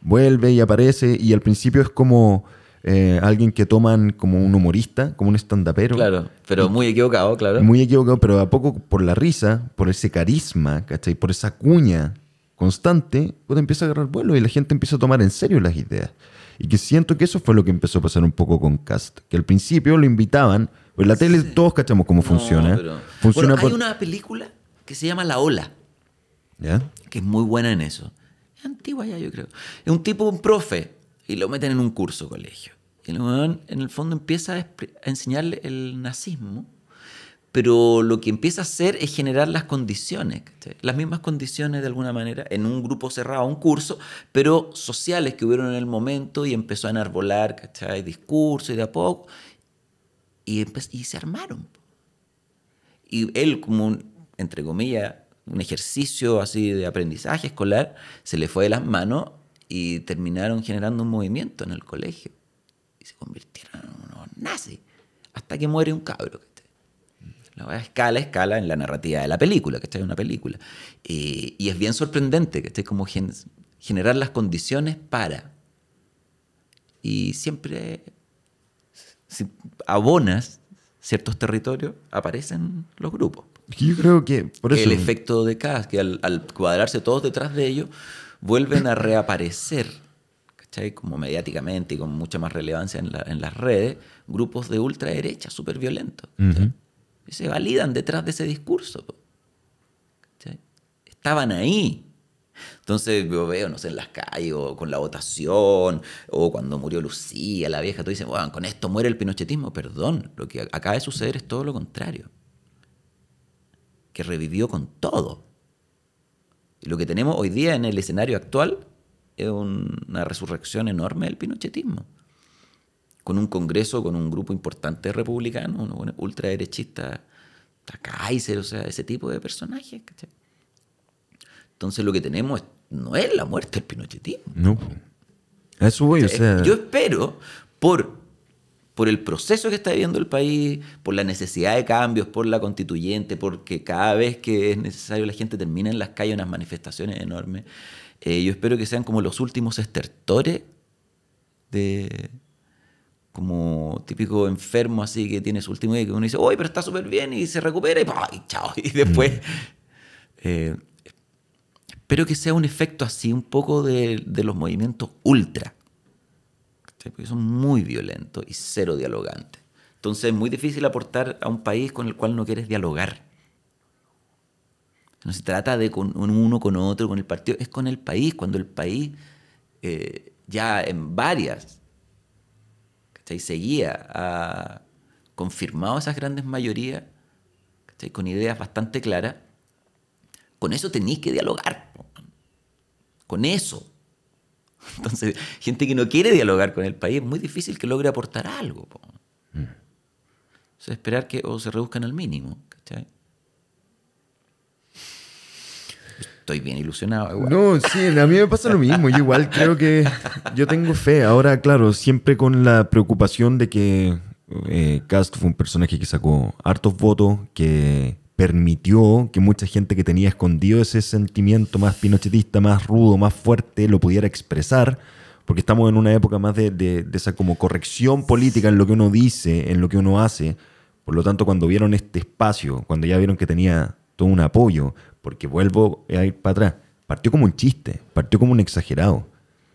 vuelve y aparece, y al principio es como eh, alguien que toman como un humorista, como un estandapero. Claro, pero muy equivocado, claro. Muy equivocado, pero a poco por la risa, por ese carisma, ¿cachai? Por esa cuña constante, pues empieza a agarrar vuelo y la gente empieza a tomar en serio las ideas. Y que siento que eso fue lo que empezó a pasar un poco con Cast. Que al principio lo invitaban, pues la tele todos cachamos cómo No, funciona. pero- Funciona Bueno, por... hay una película que se llama La Ola. Que es muy buena en eso. Es antigua ya, yo creo. Es un tipo, un profe, y lo meten en un curso colegio. Y el en el fondo, empieza a, enseñarle el nazismo, pero lo que empieza a hacer es generar las condiciones, las mismas condiciones de alguna manera, en un grupo cerrado, un curso, pero sociales que hubieron en el momento y empezó a enarbolar, ¿cachai? Discurso y de a poco, y, y se armaron. Y él, como entre comillas, un ejercicio así de aprendizaje escolar, se le fue de las manos y terminaron generando un movimiento en el colegio. Y se convirtieron en unos nazis. Hasta que muere un cabro. La weá escala, escala en la narrativa de la película, que es una película. Y es bien sorprendente, que Como gen- generar las condiciones para. Y siempre, si abonas ciertos territorios, aparecen los grupos. Yo creo que por Que eso... el efecto de Cas, que al, al cuadrarse todos detrás de ellos, vuelven a reaparecer, ¿cachai? Como mediáticamente y con mucha más relevancia en, la- en las redes, grupos de ultraderecha súper violentos. Y se validan detrás de ese discurso. Estaban ahí. Entonces yo veo, no sé, en las calles, o con la votación, o cuando murió Lucía, la vieja, tú dices, bueno, con esto muere el pinochetismo. Perdón, lo que acaba de suceder es todo lo contrario que revivió con todo. Y lo que tenemos hoy día en el escenario actual es un- una resurrección enorme del pinochetismo. Con un congreso, con un grupo importante buenos ultraderechistas, hasta Kaiser, o sea, ese tipo de personajes. ¿cachai? Entonces lo que tenemos no es la muerte del pinochetismo. No. Eso voy, o sea... Yo espero, por, por el proceso que está viviendo el país, por la necesidad de cambios, por la constituyente, porque cada vez que es necesario la gente termina en las calles unas manifestaciones enormes, eh, yo espero que sean como los últimos estertores de como típico enfermo así que tiene su último día que uno dice, oye, pero está súper bien y se recupera y, ¡pah! y chao. Y después... eh, espero que sea un efecto así un poco de, de los movimientos ultra. ¿Cachai? Porque son muy violentos y cero dialogantes. Entonces es muy difícil aportar a un país con el cual no quieres dialogar. No se trata de con uno con otro, con el partido, es con el país. Cuando el país eh, ya en varias ¿cachai? seguía, ha confirmado esas grandes mayorías, ¿cachai? con ideas bastante claras, con eso tenéis que dialogar. Con eso. Entonces, gente que no quiere dialogar con el país, es muy difícil que logre aportar algo. Entonces, esperar que o se reduzcan al mínimo. ¿cachai? Estoy bien ilusionado. igual. No, sí, a mí me pasa lo mismo. Yo igual creo que yo tengo fe. Ahora, claro, siempre con la preocupación de que eh, Cast fue un personaje que sacó hartos votos, que permitió que mucha gente que tenía escondido ese sentimiento más pinochetista, más rudo, más fuerte, lo pudiera expresar. Porque estamos en una época más de, de- esa como corrección política en lo que uno dice, en lo que uno hace. Por lo tanto, cuando vieron este espacio, cuando ya vieron que tenía todo un apoyo, porque vuelvo a ir para atrás, partió como un chiste, partió como un exagerado.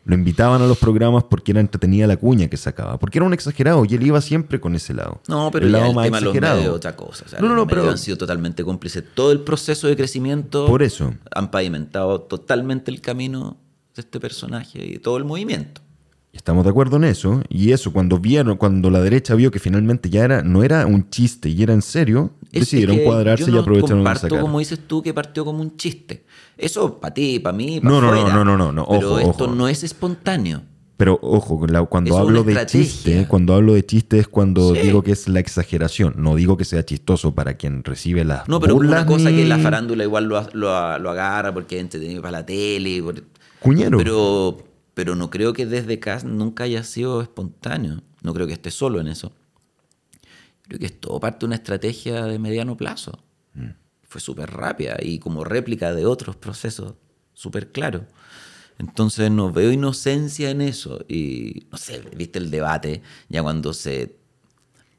Lo invitaban a los programas porque era entretenida la cuña que sacaba, porque era un exagerado y él iba siempre con ese lado. No, pero el ya lado el más tema de los exagerado. medios es otra cosa. O sea, No, no, los pero- han sido totalmente cómplices. Todo el proceso de crecimiento Por eso. han pavimentado totalmente el camino de este personaje y todo el movimiento. Estamos de acuerdo en eso. Y eso, cuando vieron, cuando la derecha vio que finalmente ya era, no era un chiste y era en serio, Es decidieron que cuadrarse yo y no aprovecharon de sacar. como dices tú, que partió como un chiste. Eso para ti, para mí, para No, no, no, no, no, no, no, Pero ojo, esto ojo. no es espontáneo. Pero ojo, cuando Es hablo de chiste, cuando hablo de chiste es cuando Sí. digo que es la exageración. No digo que sea chistoso para quien recibe las No, pero burlas una cosa ni- que la farándula igual lo, lo, lo agarra porque es entretenido para la tele. por- Cuñero. Pero, pero no creo que desde Cast nunca haya sido espontáneo. No creo que esté solo en eso. Creo que es todo parte de una estrategia de mediano plazo. Fue súper rápida y como réplica de otros procesos súper claros. Entonces no veo inocencia en eso. Y no sé, viste el debate, ya cuando se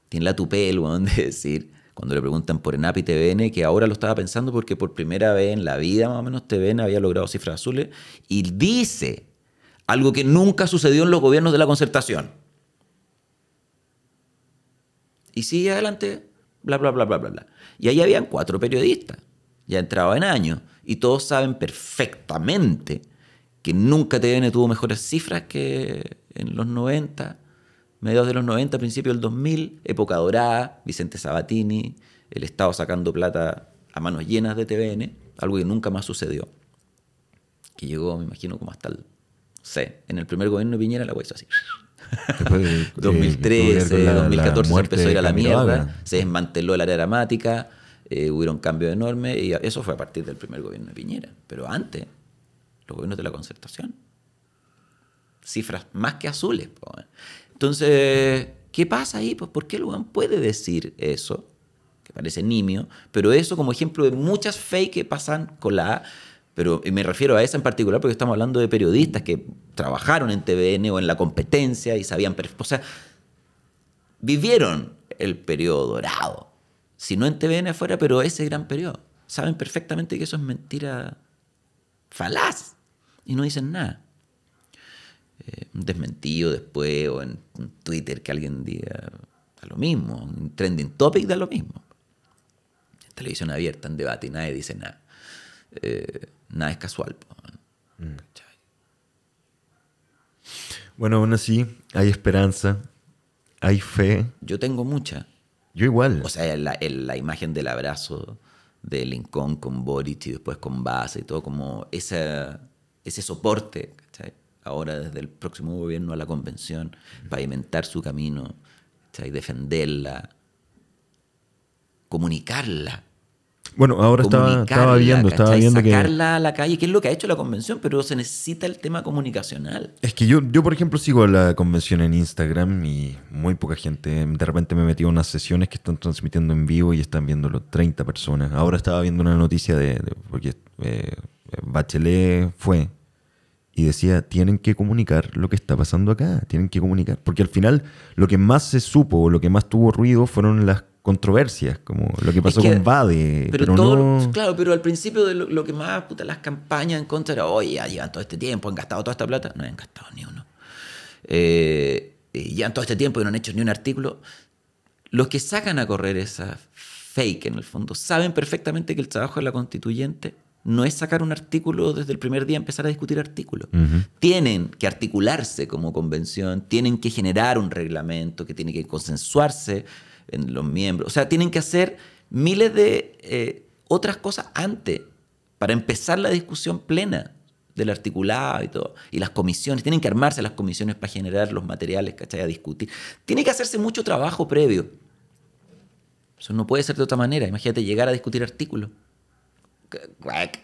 tiene la tupel, weón, de decir, cuando le preguntan por ENAP y TVN, que ahora lo estaba pensando porque por primera vez en la vida, más o menos, TVN había logrado cifras azules, y dice algo que nunca sucedió en los gobiernos de la concertación. Y sigue adelante, bla, bla, bla, bla, bla, bla. Y ahí habían cuatro periodistas, ya entraba en años, y todos saben perfectamente que nunca TVN tuvo mejores cifras que en los 90, mediados de los 90, principios del 2000, época dorada, Vicente Sabatini, el Estado sacando plata a manos llenas de TVN, algo que nunca más sucedió. Que llegó, me imagino, como hasta el, sé, en el primer gobierno de Piñera la hizo así. Después de- eh, 2013, con la- la 2014 se muerte empezó a ir a la mierda, se desmanteló el área aromática, eh, hubieron cambios enormes y eso fue a partir del primer gobierno de Piñera. Pero antes, los gobiernos de la concertación, cifras más que azules. po. Entonces, ¿qué pasa ahí? Pues, ¿por qué weón puede decir eso? Que parece nimio, pero eso como ejemplo de muchas fake que pasan con la A. Pero y me refiero a esa en particular porque estamos hablando de periodistas que trabajaron en TVN o en la competencia y sabían. O sea, vivieron el periodo dorado. Si no en TVN afuera, pero ese gran periodo. Saben perfectamente que eso es mentira falaz. Y no dicen nada. Eh, un desmentido después o en Twitter que alguien diga da lo mismo. Un trending topic da lo mismo. En televisión abierta, en debate y nadie dice nada. Eh, nada es casual. ¿Cachai? Bueno, aún así, hay esperanza, hay fe. Yo tengo mucha. Yo igual. O sea, la, la imagen del abrazo de Lincoln con Boric y después con Base y todo, como esa, ese soporte, ¿cachai? ahora desde el próximo gobierno a la convención, pavimentar su camino, ¿cachai? defenderla, comunicarla. Bueno, ahora estaba, estaba viendo, estaba ¿cachai? viendo que... Sacarla a la calle, que es lo que ha hecho la convención, pero se necesita el tema comunicacional. Es que yo, yo, por ejemplo, sigo la convención en Instagram y muy poca gente. De repente me metí a unas sesiones que están transmitiendo en vivo y están viéndolo 30 personas. Ahora estaba viendo una noticia de. de- porque eh, Bachelet fue y decía: tienen que comunicar lo que está pasando acá, tienen que comunicar. Porque al final, lo que más se supo, o lo que más tuvo ruido fueron las controversias, como lo que pasó Es que- con Bade. Pero, Pero, todo, no. claro, pero al principio de lo, lo que más, puta, las campañas en contra era, oye, ya llevan todo este tiempo, han gastado toda esta plata. No han gastado ni uno. Eh, y llevan todo este tiempo y no han hecho ni un artículo. Los que sacan a correr esa fake, en el fondo, saben perfectamente que el trabajo de la constituyente no es sacar un artículo desde el primer día empezar a discutir artículos. Tienen que articularse como convención, tienen que generar un reglamento que tiene que consensuarse en los miembros. O sea, tienen que hacer miles de eh, otras cosas antes para empezar la discusión plena del articulado y todo. Y las comisiones, tienen que armarse las comisiones para generar los materiales, ¿cachai? A discutir. Tiene que hacerse mucho trabajo previo. Eso no puede ser de otra manera. Imagínate llegar a discutir artículos.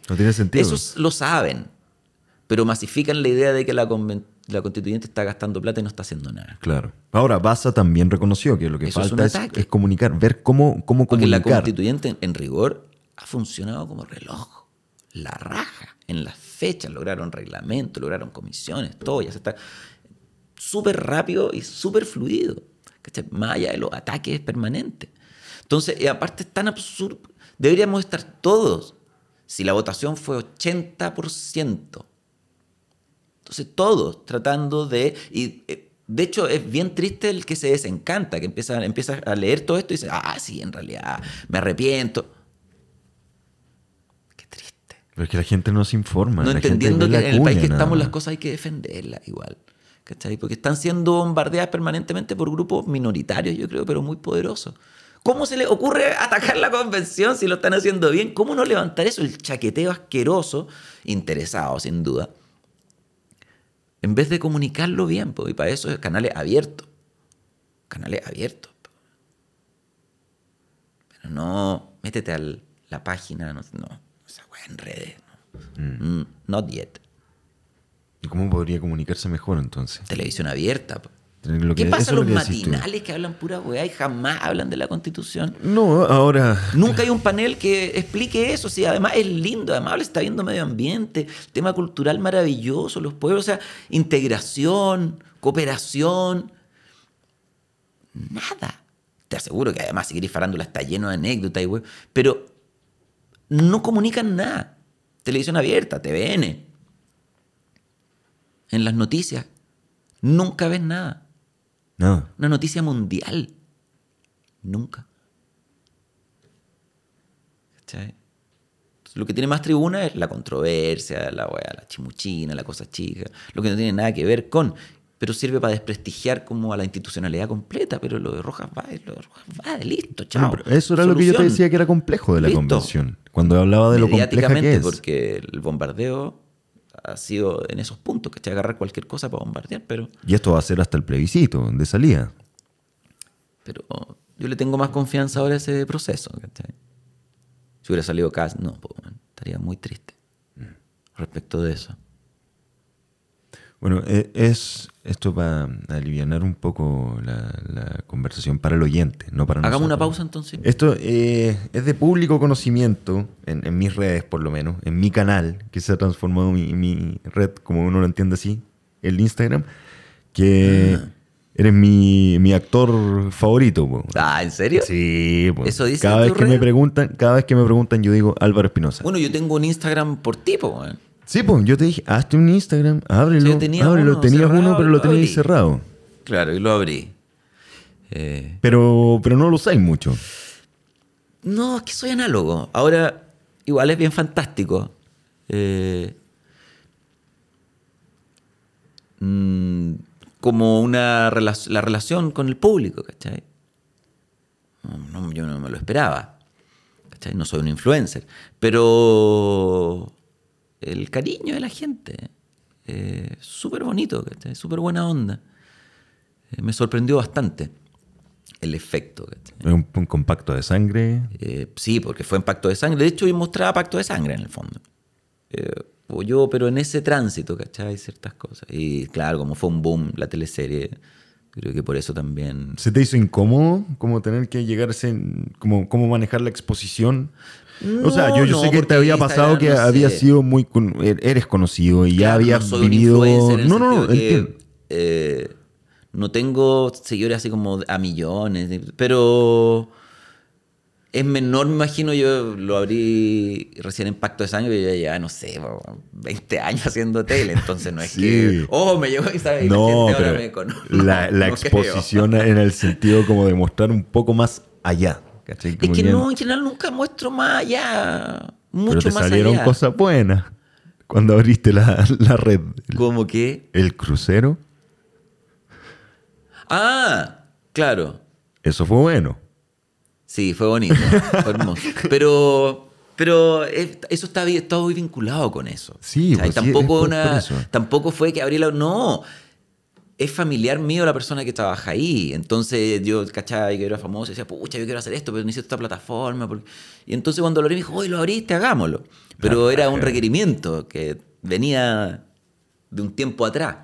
No tiene sentido. Esos lo saben, pero masifican la idea de que la, conven- la constituyente está gastando plata y no está haciendo nada. Claro. Ahora, Baza también reconoció que lo que Eso es falta es, ataque. es comunicar, ver cómo, cómo Porque la comunicar. constituyente, en, rigor, ha funcionado como reloj. La raja. En las fechas lograron reglamento, lograron comisiones, todo. Ya se está súper rápido y súper fluido. ¿cachai? Más allá de los ataques permanentes. Entonces, y aparte es tan absurdo. Deberíamos estar todos. Si la votación fue 80%. Entonces, todos tratando de. Y, eh, de hecho, es bien triste el que se desencanta, que empieza, empieza a leer todo esto y dice, ah, sí, en realidad, me arrepiento. Qué triste. Pero es que la gente no se informa. No la entendiendo que en el país que nada estamos las cosas hay que defenderlas igual. ¿Cachai? Porque están siendo bombardeadas permanentemente por grupos minoritarios, yo creo, pero muy poderosos. ¿Cómo se le ocurre atacar la convención si lo están haciendo bien? ¿Cómo no levantar eso? El chaqueteo asqueroso, interesado sin duda, en vez de comunicarlo bien, po, y para eso es canales abiertos. Canales abiertos. po. Pero no, métete a la página, no, no esa weá en redes. No. Mm, not yet. ¿Y cómo podría comunicarse mejor entonces? Televisión abierta. po. Lo que- ¿Qué pasa es los lo que matinales que hablan pura weá y jamás hablan de la constitución? No, ahora. Nunca hay un panel que explique eso. Sí, además es lindo, además está viendo medio ambiente, tema cultural maravilloso, los pueblos, o sea, integración, cooperación. Nada. Te aseguro que además, si querés farándula, está lleno de anécdotas y we- pero no comunican nada. Televisión abierta, TVN. En las noticias, nunca ves nada. No. Una noticia mundial. Nunca. ¿Cachai? Lo que tiene más tribuna es la controversia, la weá, la chimuchina, la cosa chica, lo que no tiene nada que ver con, pero sirve para desprestigiar como a la institucionalidad completa, pero lo de Rojas va, lo de Rojas va, listo, chao. Eso era lo que yo te decía que era complejo de la Listo. convención. Cuando hablaba de lo compleja que Mediáticamente, es. porque el bombardeo ha sido en esos puntos, que agarrar cualquier cosa para bombardear, pero Y esto va a ser hasta el plebiscito de salida. Pero yo le tengo más confianza ahora a ese proceso. ¿cachai? Si hubiera salido acá, no, estaría muy triste respecto de eso. Bueno, e- es esto para aliviar un poco la, la conversación para el oyente, no para Hagamos una pausa entonces. Esto eh, es de público conocimiento, en, en mis redes por lo menos, en mi canal, que se ha transformado mi, mi red, como uno lo entiende así, el Instagram, que Ah. eres mi, mi actor favorito. po. Ah, ¿en serio? Sí, po. ¿Eso dice cada vez que me preguntan, cada vez que me preguntan yo digo Álvaro Espinosa. Bueno, yo tengo un Instagram por tipo, weón. Sí, pues yo te dije, hazte un Instagram, ábrelo, Sí, yo tenía ábrelo. uno Tenías cerrado uno, pero lo tenías cerrado. Claro, y lo abrí. Eh, Pero, pero no lo usáis mucho. no, es que soy análogo. Ahora, igual es bien fantástico. Eh, mm, como una rela- la relación con el público, ¿cachai? No, no, yo no me lo esperaba. ¿cachai? No soy un influencer. Pero el cariño de la gente, eh, súper bonito, ¿cachai? Súper buena onda. Eh, me sorprendió bastante el efecto. un, un compacto de sangre. Eh, sí, porque fue en Pacto de Sangre. De hecho, y mostraba Pacto de Sangre en el fondo. O yo, pero en ese tránsito, ¿cachai? Ciertas cosas. Y claro, como fue un boom la teleserie, creo que por eso también. ¿Se te hizo incómodo como tener que llegar a ese, como, cómo manejar la exposición? O sea, yo, yo No, sé que te había Instagram, pasado que no había sé. sido muy... con- er- Eres conocido y ya Claro, habías no soy un vivido... en no, no, no, que, eh, no tengo seguidores así como a millones, pero es menor, me imagino, yo lo abrí recién en Pacto de Sangre y yo ya, no sé, po, 20 años haciendo tele, entonces no es Sí. que, oh, me llegó y sabe, y la No, gente ahora me conoce. la, No, la no creo. exposición en el sentido como de mostrar un poco más allá. ¿Cachai? Es que no, en general nunca muestro más allá mucho Pero te más salieron allá. cosas buenas cuando abriste la, la red. Como que. El crucero, Ah, claro. eso fue bueno. Sí, fue bonito, fue hermoso. Pero, pero eso está, está muy vinculado con eso. Sí, O sea, pues, sí, tampoco, es una, tampoco fue que abrí la... No, es familiar mío la persona que trabaja ahí. Entonces yo, ¿cachai? Que era famoso y decía, pucha, yo quiero hacer esto, pero necesito esta plataforma. porque-". Y entonces cuando lo abrí me dijo, oye, lo abriste, hagámoslo. Pero era un requerimiento que venía de un tiempo atrás.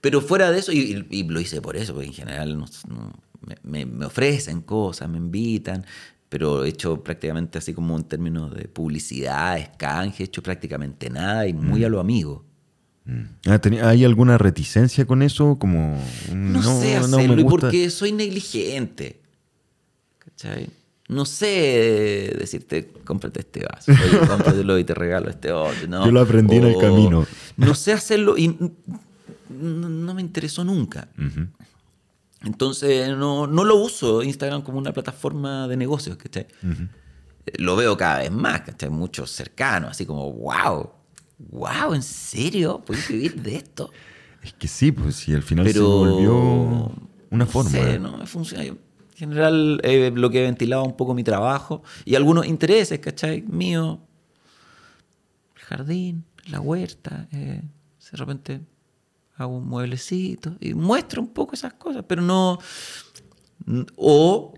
Pero fuera de eso, y, lo hice por eso, porque en general no- no- me, me- me ofrecen cosas, me invitan, pero he hecho prácticamente así como en términos de publicidad, canje, he hecho prácticamente nada y muy Mm. a lo amigo. Ah, tenía- ¿Hay alguna reticencia con eso? Como, No, sé no hacerlo me y gusta. porque soy negligente. ¿Cachai? No sé decirte, cómprate este vaso, oye, cómpratelo y te regalo este otro. No. Yo lo aprendí en el O- camino. No sé hacerlo y no, no me interesó nunca. Ujú. Entonces no, no lo uso Instagram como una plataforma de negocios, ¿cachai? Eh, Lo veo cada vez más, ¿cachai? Muchos cercanos, así como, wow, wow, ¿en serio? ¿Puedes vivir de esto? Es que sí, pues sí, al final Pero se volvió una no forma. sé, no me funciona. En general, eh, lo que he ventilado un poco mi trabajo y algunos intereses, ¿cachai? Mío, el jardín, la huerta, eh, de repente hago un mueblecito y muestro un poco esas cosas, pero no... O,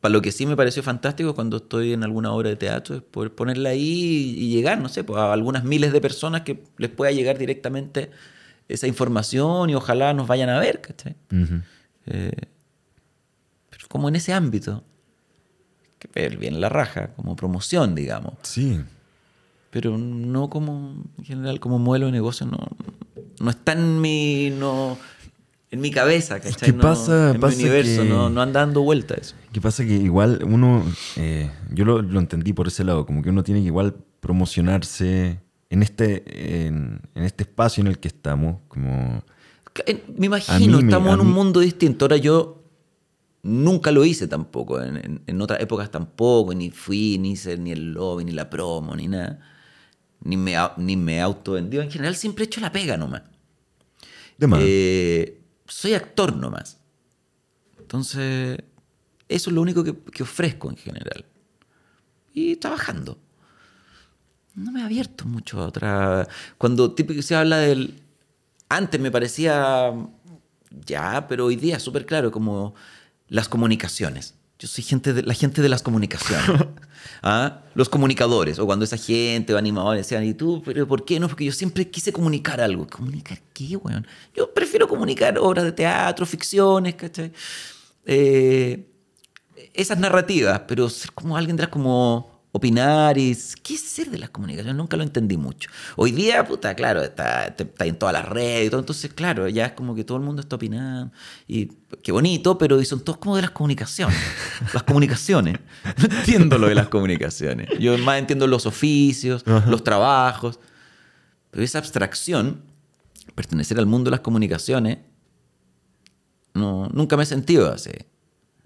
para lo que sí me pareció fantástico cuando estoy en alguna obra de teatro, es poder ponerla ahí y llegar, no sé, pues a algunas miles de personas que les pueda llegar directamente esa información y ojalá nos vayan a ver, ¿cachai? Eh, pero como en ese ámbito, que ver bien la raja, como promoción, digamos, Sí. pero no como, en general, como modelo de negocio, no, no está en mi, no, en mi cabeza, ¿cachai? que No, pasa- en pasa mi universo, que- no, no anda dando vuelta eso. ¿Qué pasa? Que igual uno, eh, yo lo, lo entendí por ese lado, como que uno tiene que igual promocionarse en este, en, en este espacio en el que estamos, como... Me imagino, mí estamos en un mí- mundo distinto. Ahora yo nunca lo hice tampoco, en, en- otras épocas tampoco, ni fui, ni hice ni el lobby, ni la promo, ni nada. Ni me, ni me autovendió. En general siempre he hecho la pega nomás. De más. Eh, soy actor nomás. Entonces, eso es lo único que, ofrezco en general. Y trabajando. No me he abierto mucho a otra. Cuando típico se habla del. Antes me parecía. Ya, pero hoy día súper claro, como las comunicaciones. Yo soy gente de, la gente de las comunicaciones. Los comunicadores. O cuando esa gente o animadores decían, ¿y tú? ¿Pero por qué no? Porque yo siempre quise comunicar algo. ¿Comunicar qué, weón? Yo prefiero comunicar obras de teatro, ficciones, ¿cachai? Eh, esas narrativas, pero ser como alguien las como opinar y qué es ser de las comunicaciones, nunca lo entendí mucho. Hoy día, puta, claro, está, está en todas las redes y todo, entonces, claro, ya es como que todo el mundo está opinando y qué bonito, pero y son todos como de las comunicaciones. Las comunicaciones. No entiendo lo de las comunicaciones. Yo más entiendo los oficios, los trabajos, pero esa abstracción, pertenecer al mundo de las comunicaciones, no, nunca me he sentido así.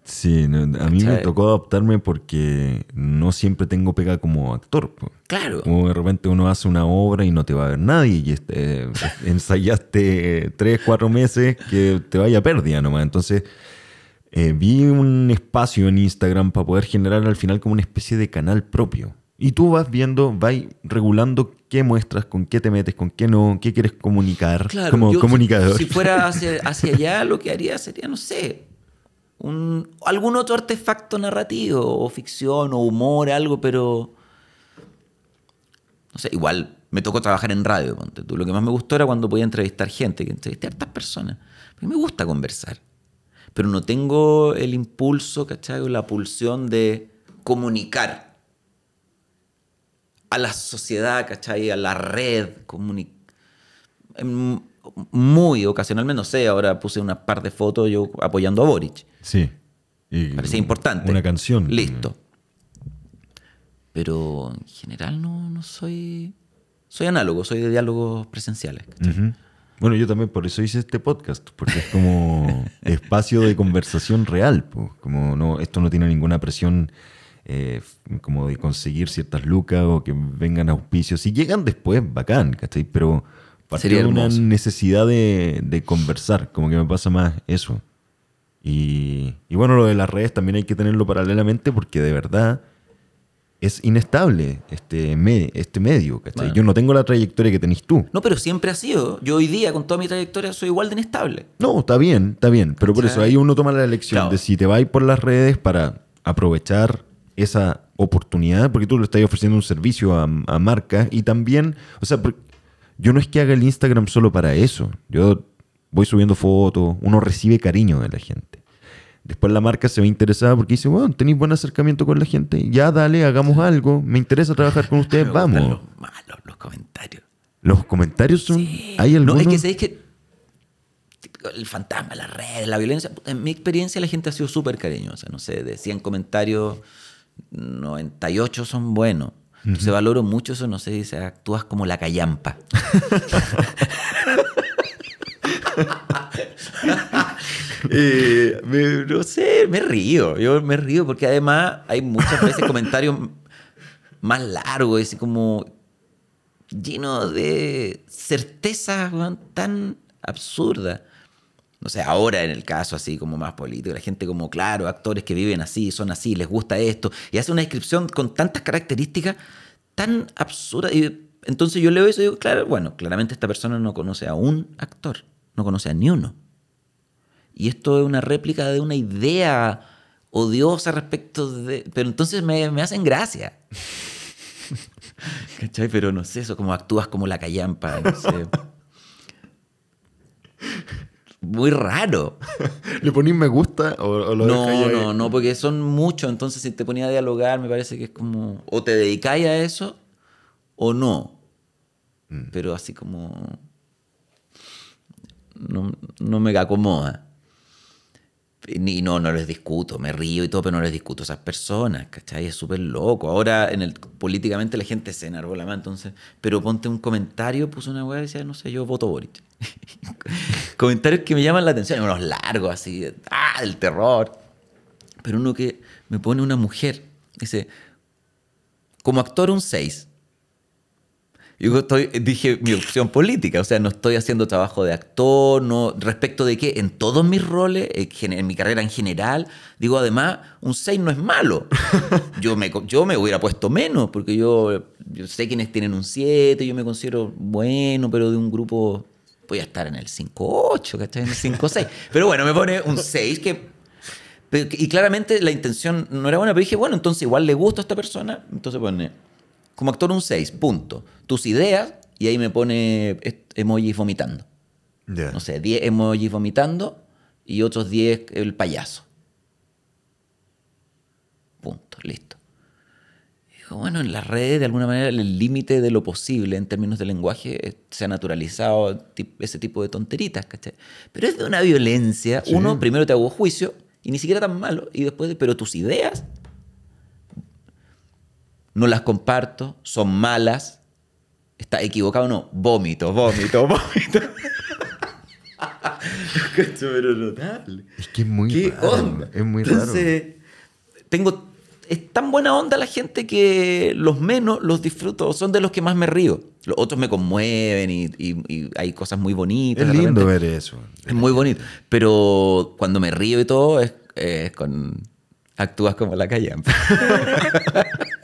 Sí, no, a mí me tocó adaptarme porque no siempre tengo pega como actor. Claro. Como de repente uno hace una obra y no te va a ver nadie y este, ensayaste tres, cuatro meses que te vaya pérdida nomás. Entonces eh, vi un espacio en Instagram para poder generar al final como una especie de canal propio. Y tú vas viendo, vas regulando qué muestras, con qué te metes, con qué no, qué quieres comunicar Claro, como yo, comunicador. Si fuera hacia, hacia allá, lo que haría sería, no sé, un, algún otro artefacto narrativo, o ficción, o humor, algo, pero. No sé, igual me tocó trabajar en radio. ponte tú. Lo que más me gustó era cuando podía entrevistar gente, que entrevisté a hartas personas. A mí me gusta conversar, pero no tengo el impulso, ¿cachai? O la pulsión de comunicar a la sociedad, ¿cachai? A la red, comuni- em, muy ocasionalmente, no sé, ahora puse una par de fotos yo apoyando a Boric. Sí. Y Parecía importante. Una canción. Listo. Pero en general no, no soy. Soy análogo, soy de diálogos presenciales. Bueno, yo también por eso hice este podcast, porque es como espacio de conversación real. po. Como no, esto no tiene ninguna presión eh, como de conseguir ciertas lucas o que vengan auspicios. Si llegan después, bacán, ¿cachai? Pero partió Sería una necesidad de, de conversar, como que me pasa más eso. Y, y bueno, lo de las redes también hay que tenerlo paralelamente porque de verdad es inestable este, me- este medio, ¿cachai? Bueno. Yo no tengo la trayectoria que tenés tú. No, pero siempre ha sido. Yo hoy día, con toda mi trayectoria, soy igual de inestable. No, está bien, está bien. Pero por eso ahí uno toma la elección Claro. de si te vas por las redes para aprovechar esa oportunidad, porque tú le estás ofreciendo un servicio a, a marcas y también, o sea, por- yo no es que haga el Instagram solo para eso. Yo voy subiendo fotos, uno recibe cariño de la gente. Después la marca se ve interesada porque dice, bueno, tenéis buen acercamiento con la gente, ya dale, hagamos algo, me interesa trabajar con ustedes, Me vamos. Los malos, los comentarios. Los comentarios son, Sí. hay No, algunos... es que sabéis que el fantasma, las redes, la violencia, en mi experiencia la gente ha sido súper cariñosa. No sé, de 100 comentarios, 98 son buenos. Entonces valoro mucho eso, no sé, dice, actúas como la callampa. Eh, me- no sé, me río, yo me río porque además hay muchas veces comentarios más largos, así como lleno de certezas tan absurdas. No sé, ahora en el caso así como más político, la gente como, claro, actores que viven así, son así, les gusta esto, y hace una descripción con tantas características tan absurdas. Y entonces yo leo eso y digo, claro, bueno, claramente esta persona no conoce a un actor, no conoce a ni uno. Y esto es una réplica de una idea odiosa respecto de... Pero entonces me, me hacen gracia. ¿Cachai? Pero no sé, eso como actúas como la callampa, no sé. Muy raro. ¿Le ponís me gusta o, o lo No, dejáis no, no, porque son muchos, entonces si te ponía a dialogar me parece que es como... O te dedicáis a eso o no. Pero así como... No, no me acomoda. Ni no, no les discuto, me río y todo, pero no les discuto a esas personas, ¿cachai? Es súper loco. Ahora, en el, políticamente la gente se enarbola más, entonces, pero ponte un comentario, puso una weá y decía, no sé, yo voto Boric. Comentarios que me llaman la atención, unos largos así, ah, del terror. Pero uno que me pone una mujer, dice, como actor un 6. Yo estoy, dije mi opción política, o sea, no estoy haciendo trabajo de actor, no, respecto de que en todos mis roles, en gen- en mi carrera en general, digo además, un 6 no es malo. Yo me, yo me hubiera puesto menos, porque yo, yo sé quienes tienen un 7, yo me considero bueno, pero de un grupo voy a estar en el 5-8, ¿cachai? En el 5-6. Pero bueno, me pone un 6 que y claramente la intención no era buena, pero dije, bueno, entonces igual le gusta a esta persona, entonces pone, como actor un 6, punto. Tus ideas, y ahí me pone emojis vomitando. No sé, 10 emojis vomitando y otros 10 el payaso. Punto, listo. Y digo, bueno, en las redes, de alguna manera, el límite de lo posible en términos de lenguaje eh, se ha naturalizado ese tipo de tonteritas, ¿cachai? Pero es de una violencia. Sí. Uno, primero te hago juicio, y ni siquiera tan malo, y después, pero tus ideas no las comparto, son malas, está equivocado o no, vómito, vómito, vómito. Pero notable. Es que es muy ¿Qué raro. onda? Es muy Entonces, tengo. Es tan buena onda la gente que los menos los disfruto, son de los que más me río. Los otros me conmueven y, y- y hay cosas muy bonitas. raro. Es lindo ver eso. Es muy bonito. Pero cuando me río y todo, es, es con. Actúas como la callampa.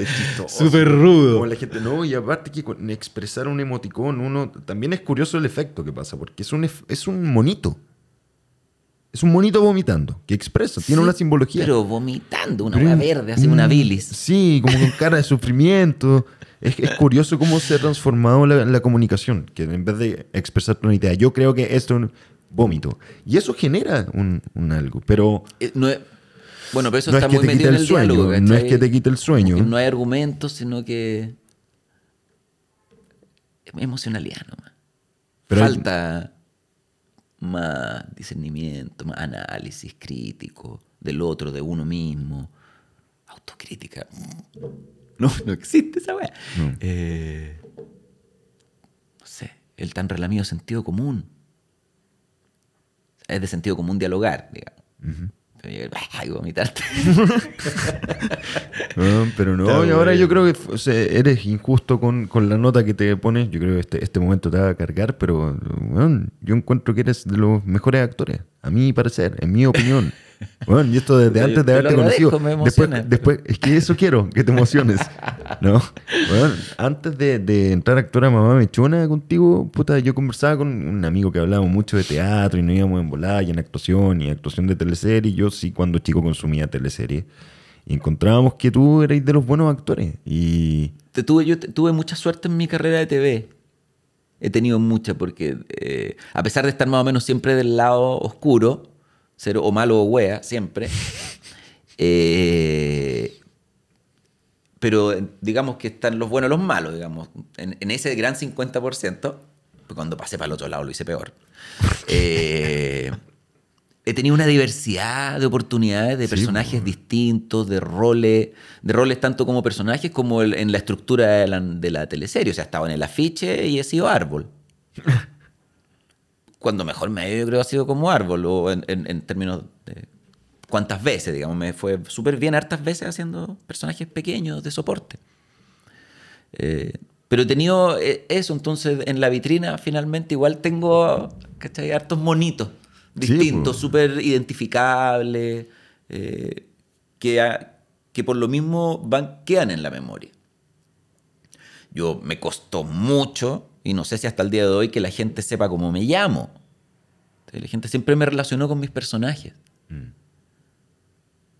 Es chistoso. Súper rudo. Como la gente, no, y aparte que con expresar un emoticón, uno también es curioso el efecto que pasa, porque es un, es un monito. Es un monito vomitando, que expresa, tiene Sí, una simbología. Pero vomitando, una hueá verde, así una un- bilis. Sí, como con cara de sufrimiento. Es, es curioso cómo se ha transformado la, la comunicación, que en vez de expresar una idea, yo creo que esto es un vómito. Y eso genera un, un algo, pero Eh, no es- bueno, pero eso no es está que muy te metido quite en el sueño, diálogo. no es que te quite el sueño. No hay argumentos, sino que. Emocionalidad nomás. Pero hay- Falta más discernimiento, más análisis crítico del otro, de uno mismo. Autocrítica. No, no existe esa weá. No. Eh, no sé, el tan relamido sentido común. Es de sentido común dialogar, digamos. Ay, vomitarte. No, pero no, Está y ahora bien. yo creo que o sea, eres injusto con, con la nota que te pones. Yo creo que este, este momento te va a cargar, pero weón, yo encuentro que eres de los mejores actores, a mi parecer, en mi opinión. Bueno, y esto desde antes de haberte conocido. me después, después, es que eso quiero, que te emociones. ¿no? Bueno, antes de, de entrar a actora Mamá Mechona contigo, puta, yo conversaba con un amigo que hablábamos mucho de teatro y no íbamos en volada y en actuación y actuación de teleserie. Yo sí, cuando chico consumía teleserie. Y encontrábamos que tú erais de los buenos actores. Y Te tuve, yo te- tuve mucha suerte en mi carrera de TV. He tenido mucha porque eh, a pesar de estar más o menos siempre del lado oscuro, ser o malo o wea, siempre, eh, pero digamos que están los buenos y los malos, digamos. En, en ese gran 50%, pues cuando pasé para el otro lado lo hice peor. Eh, he tenido una diversidad de oportunidades, de Sí, personajes distintos, de roles, de roles tanto como personajes como el- en la estructura de la, de la teleserie. O sea, estaba en el afiche y he sido árbol. Cuando mejor me ha ido, yo creo, ha sido como árbol, o en, en- en términos de cuántas veces, digamos, me fue súper bien hartas veces haciendo personajes pequeños de soporte. Eh, pero he tenido eh, eso, entonces en la vitrina finalmente igual tengo, ¿cachai? Hartos monitos Sí, distintos, pues. súper identificables, eh, que, que por lo mismo van, quedan en la memoria. Yo me costó mucho, y no sé si hasta el día de hoy, que la gente sepa cómo me llamo. La gente siempre me relacionó con mis personajes.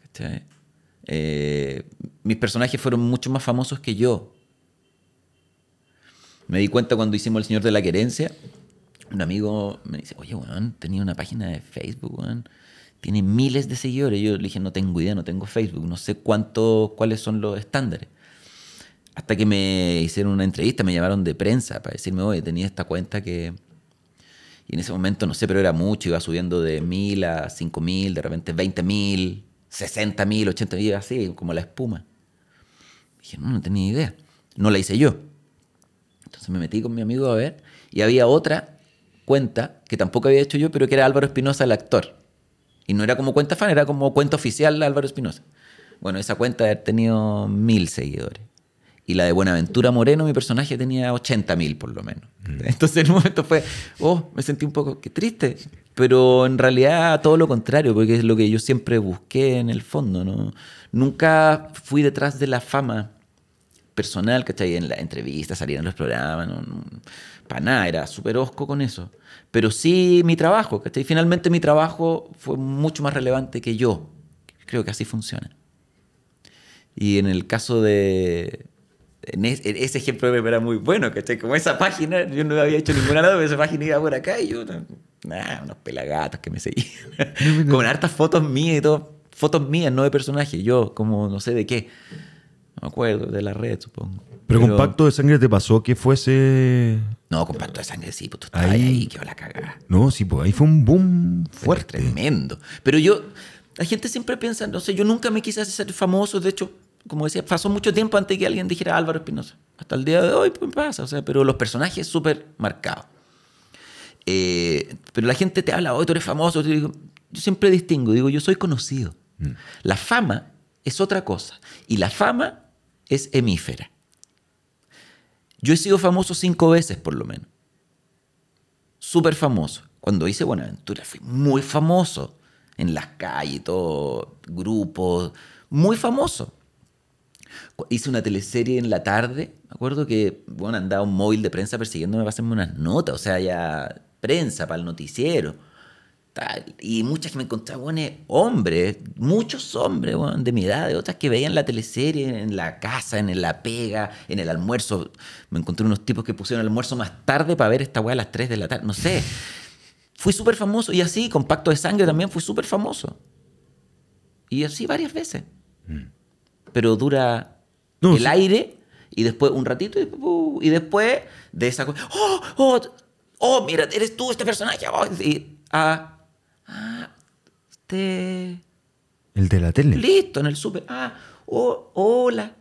¿Cachai? Eh, mis personajes fueron mucho más famosos que yo. Me di cuenta cuando hicimos El Señor de la Querencia. Un amigo me dice, oye, weón, tenía una página de Facebook, weón. Tiene miles de seguidores. Yo le dije, no tengo idea, no tengo Facebook. No sé cuánto, cuáles son los estándares. Hasta que me hicieron una entrevista, me llamaron de prensa para decirme, oye, tenía esta cuenta que... Y en ese momento, no sé, pero era mucho, iba subiendo de mil a cinco mil, de repente veinte mil, sesenta mil, ochenta mil, así, como la espuma. Dije, no, no tenía idea. No la hice yo. Entonces me metí con mi amigo a ver y había otra cuenta que tampoco había hecho yo, pero que era Álvaro Espinosa, el actor. Y no era como cuenta fan, era como cuenta oficial Álvaro Espinosa. Bueno, esa cuenta haber tenido mil seguidores. Y la de Buenaventura Moreno, mi personaje tenía 80 mil por lo menos. Entonces en un momento fue, oh, me sentí un poco qué triste. Pero en realidad todo lo contrario, porque es lo que yo siempre busqué en el fondo. ¿no? Nunca fui detrás de la fama personal, ¿cachai? En la entrevista, salir en los programas, para nada, era súper osco con eso. Pero sí mi trabajo, ¿cachai? Finalmente mi trabajo fue mucho más relevante que yo. Creo que así funciona. Y en el caso de... En es- en ese ejemplo me era muy bueno, ¿cachai? Como esa página, yo no había hecho ninguna nada, pero esa página iba por acá y yo, nada, unos pelagatos que me seguían. Con hartas fotos mías y todo. Fotos mías, no de personajes. Yo, como no sé de qué. No me acuerdo, de la red, supongo. Pero, con Pacto de Sangre te pasó que fuese. No, con pacto de sangre, sí, pues tú estabas Ahí- ahí, que la cagada. No, sí, pues ahí fue un boom Fue fuerte. tremendo. Pero yo, la gente siempre piensa, no sé, yo nunca me quise hacer famoso. De hecho, como decía, pasó mucho tiempo antes que alguien dijera Álvaro Espinosa. Hasta el día de hoy, pues pasa. O sea, pero los personajes súper marcados. Eh, pero la gente te habla, hoy tú eres famoso. Yo, digo, yo siempre distingo, digo, yo soy conocido. La fama es otra cosa. Y la fama es hemífera. Yo he sido famoso cinco veces, por lo menos. Súper famoso. Cuando hice Buenaventura fui muy famoso. En las calles, todo, grupos, muy famoso. Hice una teleserie en la tarde. Me acuerdo que bueno, andaba un móvil de prensa persiguiéndome para hacerme unas notas. O sea, ya prensa para el noticiero. Tal. Y muchas que me encontraba, bueno, hombres, muchos hombres bueno, de mi edad, de otras que veían la teleserie en la casa, en la pega, en el almuerzo. Me encontré unos tipos que pusieron el almuerzo más tarde para ver esta weá a las 3 de la tarde. No sé. Fui súper famoso. Y así, con Pacto de Sangre también fui súper famoso. Y así varias veces. Pero dura No, el sí. aire y después un ratito y después, y después de esa cosa. ¡Oh! ¡Oh! ¡Oh! Mira, eres tú este personaje. Oh, y, ah, ah, este. El de la tele. Listo, en el súper. Ah, oh, hola.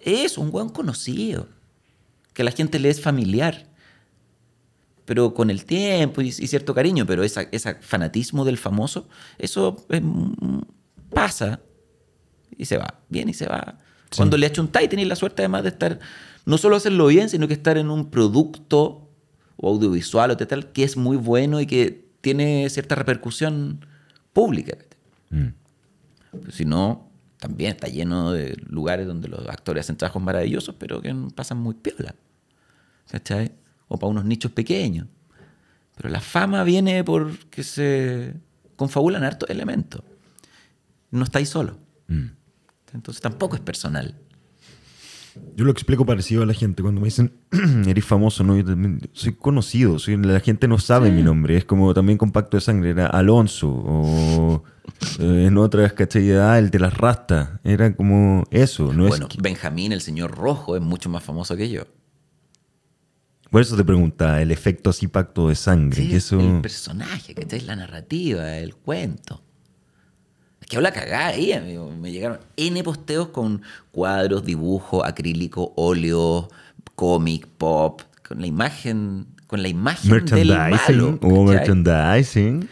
Es un buen conocido. Que a la gente le es familiar. Pero con el tiempo y, y cierto cariño, pero esa, ese fanatismo del famoso, eso es, mm, pasa y se va, viene y se va. Cuando le achuntáis tenéis la suerte además de estar, no solo hacerlo bien, sino que estar en un producto o audiovisual o tal que es muy bueno y que tiene cierta repercusión pública. Mm. Pues si no, también está lleno de lugares donde los actores hacen trabajos maravillosos, pero que pasan muy piola. ¿Cachai? O para unos nichos pequeños. Pero la fama viene porque se confabulan hartos elementos. No estáis solo. Mm. Entonces tampoco es personal. Yo lo explico parecido a la gente. Cuando me dicen, eres famoso, no, yo también soy conocido. Soy, la gente no sabe mi nombre. Es como también con Pacto de Sangre. Era Alonso. O eh, en otras, ¿cachai? Ah, el de las rastas. Era como eso. No bueno, es que- Benjamín, el señor rojo, es mucho más famoso que yo. Por eso te preguntaba, el efecto así Pacto de Sangre. Sí, que eso... El personaje, ¿cachai? La narrativa, el cuento. Es que habla cagada ahí, amigo. Me llegaron N posteos con cuadros, dibujos, acrílico, óleo, cómic, pop, con la imagen, con la imagen del malo. Merchandising. Hubo merchandising.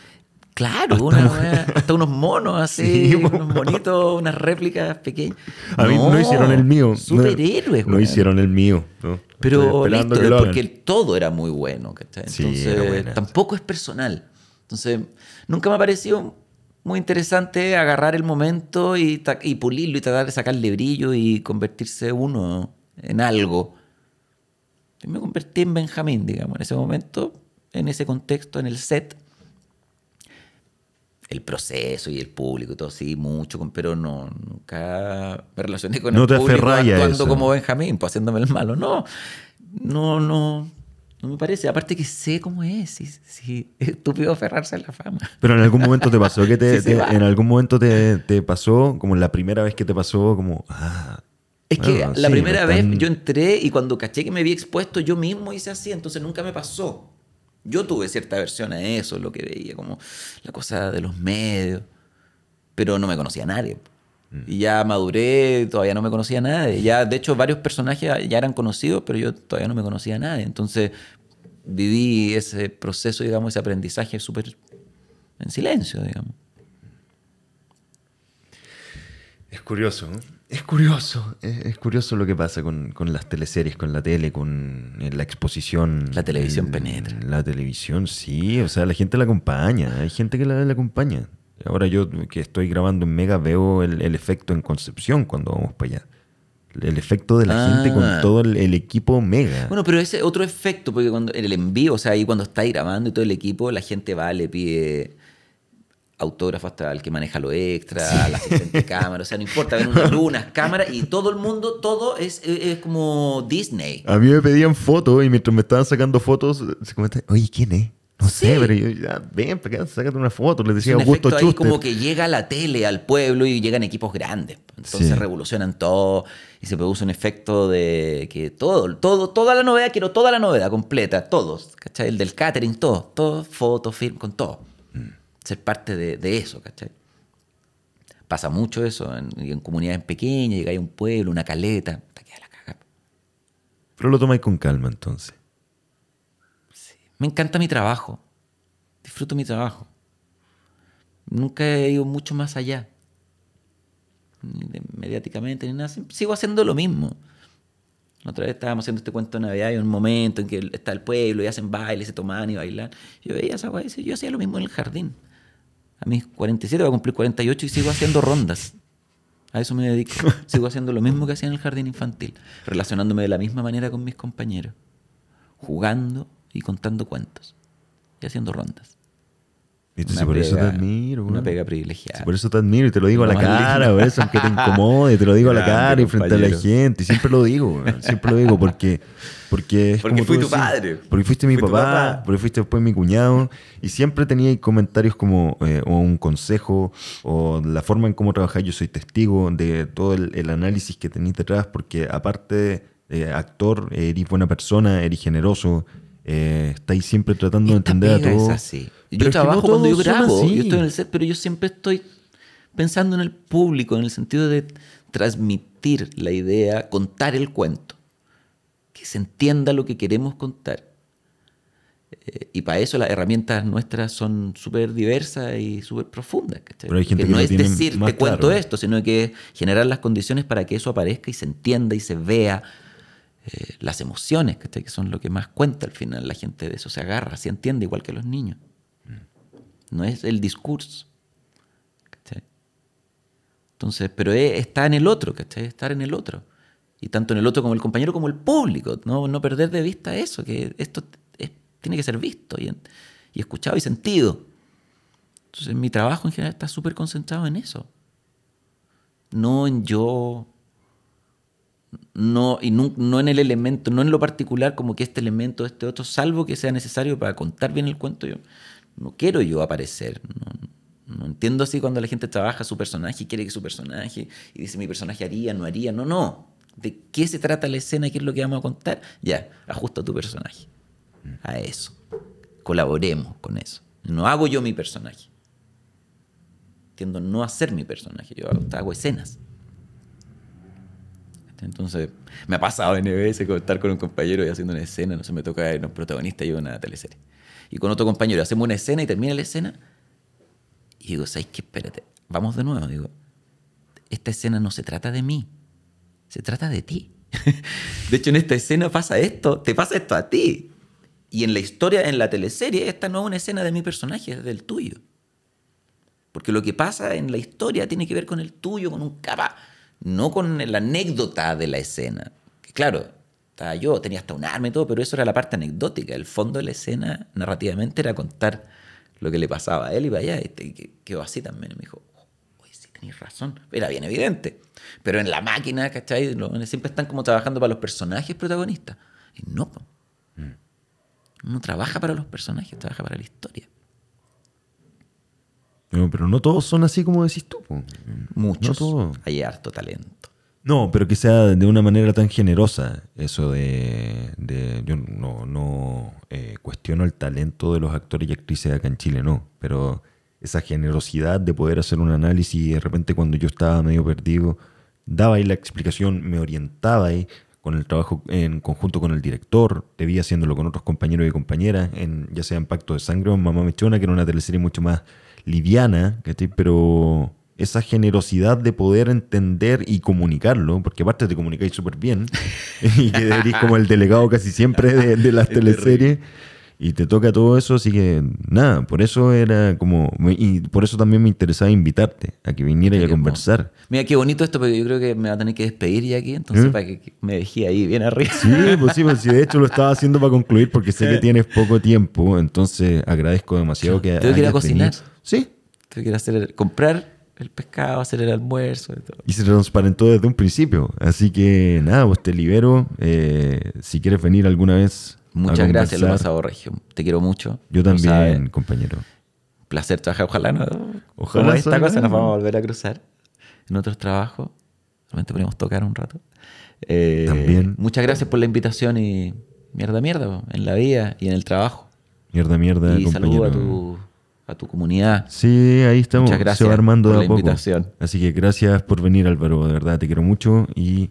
Claro, una wea- hasta unos monos así, Sí, unos monitos, unas réplicas pequeñas. A mí no, hicieron el mío. No- Superhéroes, No, weón. hicieron el mío. ¿no? Pero listo, porque el todo era muy bueno, ¿cachai? Sí, Entonces, era buena. tampoco es personal. Entonces, nunca me ha parecido muy interesante agarrar el momento y, pulirlo y tratar de sacarle brillo y convertirse uno en algo. Yo me convertí en Benjamín, digamos, en ese momento, en ese contexto, en el set. El proceso y el público y todo, sí, mucho, pero no, nunca me relacioné con No el te público actuando eso. como Benjamín, pues haciéndome el malo. No, no, no, no me parece. Aparte que sé cómo es, sí, es estúpido aferrarse a la fama. Pero en algún momento te pasó que te, Sí en algún momento te, te pasó, como la primera vez que te pasó, como, ah, Es que la sí, primera vez tan- yo entré y cuando caché que me vi expuesto, yo mismo hice así, entonces nunca me pasó. Yo tuve cierta aversión a eso, lo que veía, como la cosa de los medios, pero no me conocía a nadie. Y ya maduré, todavía no me conocía a nadie. Ya, de hecho, varios personajes ya eran conocidos, pero yo todavía no me conocía a nadie. Entonces viví ese proceso, digamos, ese aprendizaje súper en silencio, digamos. Es curioso, ¿no? Es curioso, es, es curioso lo que pasa con, con las teleseries, con la tele, con eh, la exposición. La televisión el- penetra. La televisión, sí, o sea, la gente la acompaña, hay gente que la, la acompaña. Ahora yo que estoy grabando en Mega veo el, el efecto en Concepción cuando vamos para allá. El efecto de la Ah. gente con todo el, el equipo Mega. Bueno, pero ese otro efecto, porque cuando en el envío, o sea, ahí cuando estáis grabando y todo el equipo, la gente va, le pide autógrafo hasta al que maneja lo extra, al asistente de cámara, o sea, no importa, ven unas cámaras y todo el mundo, todo es, es, es como Disney. A mí me pedían fotos y mientras me estaban sacando fotos, se comenta, oye, ¿quién es? No sé, Sí. pero yo, ya, ven acá, sácate una foto. Les Es decía un Augusto efecto ahí como que llega la tele al pueblo y llegan equipos grandes. Entonces Sí. revolucionan todo y se produce un efecto de que todo, todo, toda la novedad, quiero toda la novedad completa, todos, ¿cachai? El del catering, todo, todo, foto, film, con todo. Ser parte de, de eso, ¿cachai? Pasa mucho eso en, en comunidades pequeñas, llegáis a un pueblo, una caleta, te queda la caga. Pero lo tomáis con calma entonces. Me encanta mi trabajo. Disfruto mi trabajo. Nunca he ido mucho más allá. Ni de- mediáticamente ni nada. Sigo haciendo lo mismo. La otra vez estábamos haciendo este cuento de Navidad y un momento en que está el pueblo y hacen bailes, se toman y bailan. Yo veía esa guay y yo hacía lo mismo en el jardín. A mis 47 voy a cumplir 48 y sigo haciendo rondas. A eso me dedico. Sigo haciendo lo mismo que hacía en el jardín infantil, relacionándome de la misma manera con mis compañeros, jugando y contando cuentos y haciendo rondas. Entonces, Una por eso te pega- admiro. Una pega privilegiada. por eso te admiro y te lo digo a la cara, por eso, aunque te incomode, te lo digo a la Grande, cara y frente a la gente. Y siempre lo digo, siempre lo digo, porque. Porque, es Porque como fui tu decís, padre. Porque fuiste mi Fui papá, papá. porque fuiste después mi cuñado. Y siempre tenía comentarios como, eh, o un consejo, o la forma en cómo trabajáis. Yo soy testigo de todo el, el análisis que tenéis detrás, porque aparte, eh, actor, eres buena persona, eres generoso. Eh, estáis siempre tratando de entender a todos. es así. Yo es que no trabajo cuando yo grabo, yo estoy en el set, pero yo siempre estoy pensando en el público, en el sentido de transmitir la idea, contar el cuento, que se entienda lo que queremos contar. Eh, y para eso las herramientas nuestras son súper diversas y súper profundas. ¿cachai? Pero hay gente Que que no es decir, te cuento claro. esto, sino que generar las condiciones para que eso aparezca y se entienda y se vea. Eh, las emociones, ¿cachai? que son lo que más cuenta al final. La gente de eso se agarra, se entiende igual que los niños. No es el discurso. ¿cachai? Entonces, pero es- está en el otro, ¿cachai? Estar en el otro. Y tanto en el otro como el compañero como el público. No, no perder de vista eso, que esto es- tiene que ser visto y, y escuchado y sentido. Entonces, mi trabajo en general está súper concentrado en eso. No en yo. No, y no, no en el elemento, no en lo particular como que este elemento, este otro, salvo que sea necesario para contar bien el cuento. Yo no quiero yo aparecer. No, entiendo así cuando la gente trabaja su personaje y quiere que su personaje, y dice mi personaje haría, no haría. No, no. ¿De qué se trata la escena? ¿Qué es lo que vamos a contar? Ya, ajusta tu personaje a eso. Colaboremos con eso. No hago yo mi personaje. Tiendo a no hacer mi personaje. Yo hago escenas. Entonces, me ha pasado en con estar con un compañero y haciendo una escena, no sé, me toca ir un protagonista y una teleserie. Y con otro compañero hacemos una escena y termina la escena. Y digo, ¿sabes qué? Espérate, vamos de nuevo. Digo, esta escena no se trata de mí, se trata de ti. de hecho, en esta escena pasa esto, te pasa esto a ti. Y en la historia, en la teleserie, esta no es una escena de mi personaje, es del tuyo. Porque lo que pasa en la historia tiene que ver con el tuyo, con un capa, no con la anécdota de la escena. Que claro, estaba yo, tenía hasta un arma y todo, pero eso era la parte anecdótica. El fondo de la escena, narrativamente, era contar lo que le pasaba a él y para allá. Y te- que- quedó así también. Y me dijo, oye, sí, tenéis razón. Era bien evidente. Pero en la máquina, ¿cachai? Los- Siempre están como trabajando para los personajes protagonistas. Y no, po. no trabaja para los personajes, trabaja para la historia. No, pero no todos son así como decís tú. po. Muchos. No todos. Hay harto talento. No, pero que sea de una manera tan generosa eso de... de- yo no, no eh, cuestiono el talento de los actores y actrices acá en Chile, no, pero esa generosidad de poder hacer un análisis y de repente cuando yo estaba medio perdido, daba ahí la explicación, me orientaba ahí con el trabajo en conjunto con el director, te vi haciéndolo con otros compañeros y compañeras, en, ya sea en Pacto de Sangre o en Mamá Mechona, que era una teleserie mucho más liviana, ¿cachai? pero esa generosidad de poder entender y comunicarlo, porque aparte te comunicáis súper bien, y que eres como el delegado casi siempre de, de las Es teleseries, y te toca todo eso, así que nada, por eso era como, y por eso también me interesaba invitarte a que vinieras a Qué conversar. Mira, qué bonito esto, porque yo creo que me va a tener que despedir ya aquí, entonces ¿Eh? para que me dejé ahí bien arriba. Sí, pues sí, pues sí, de hecho lo estaba haciendo para concluir porque sé que tienes poco tiempo, entonces agradezco demasiado que Tengo que ir a cocinar. Sí, Tengo que ir a hacer el- comprar el pescado, hacer el almuerzo y todo. y se transparentó desde un principio. Así que nada, pues te libero. eh, si quieres venir alguna vez. a Muchas gracias, lo pasado regio. Te quiero mucho. Yo también, compañero. placer trabajar. Ojalá no. Ojalá como esta cosa nos vamos a volver a cruzar en otros trabajos. Realmente podríamos tocar un rato. Eh, También. Muchas gracias por la invitación y mierda, mierda, en la vida y en el trabajo. Mierda, mierda, y compañero. saludo a tu, a tu comunidad. Sí, ahí estamos. Muchas gracias Se va armando por de a la poco. invitación. Así que gracias por venir, Álvaro. De verdad, te quiero mucho y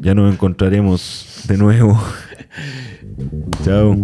ya nos encontraremos de nuevo. Chao.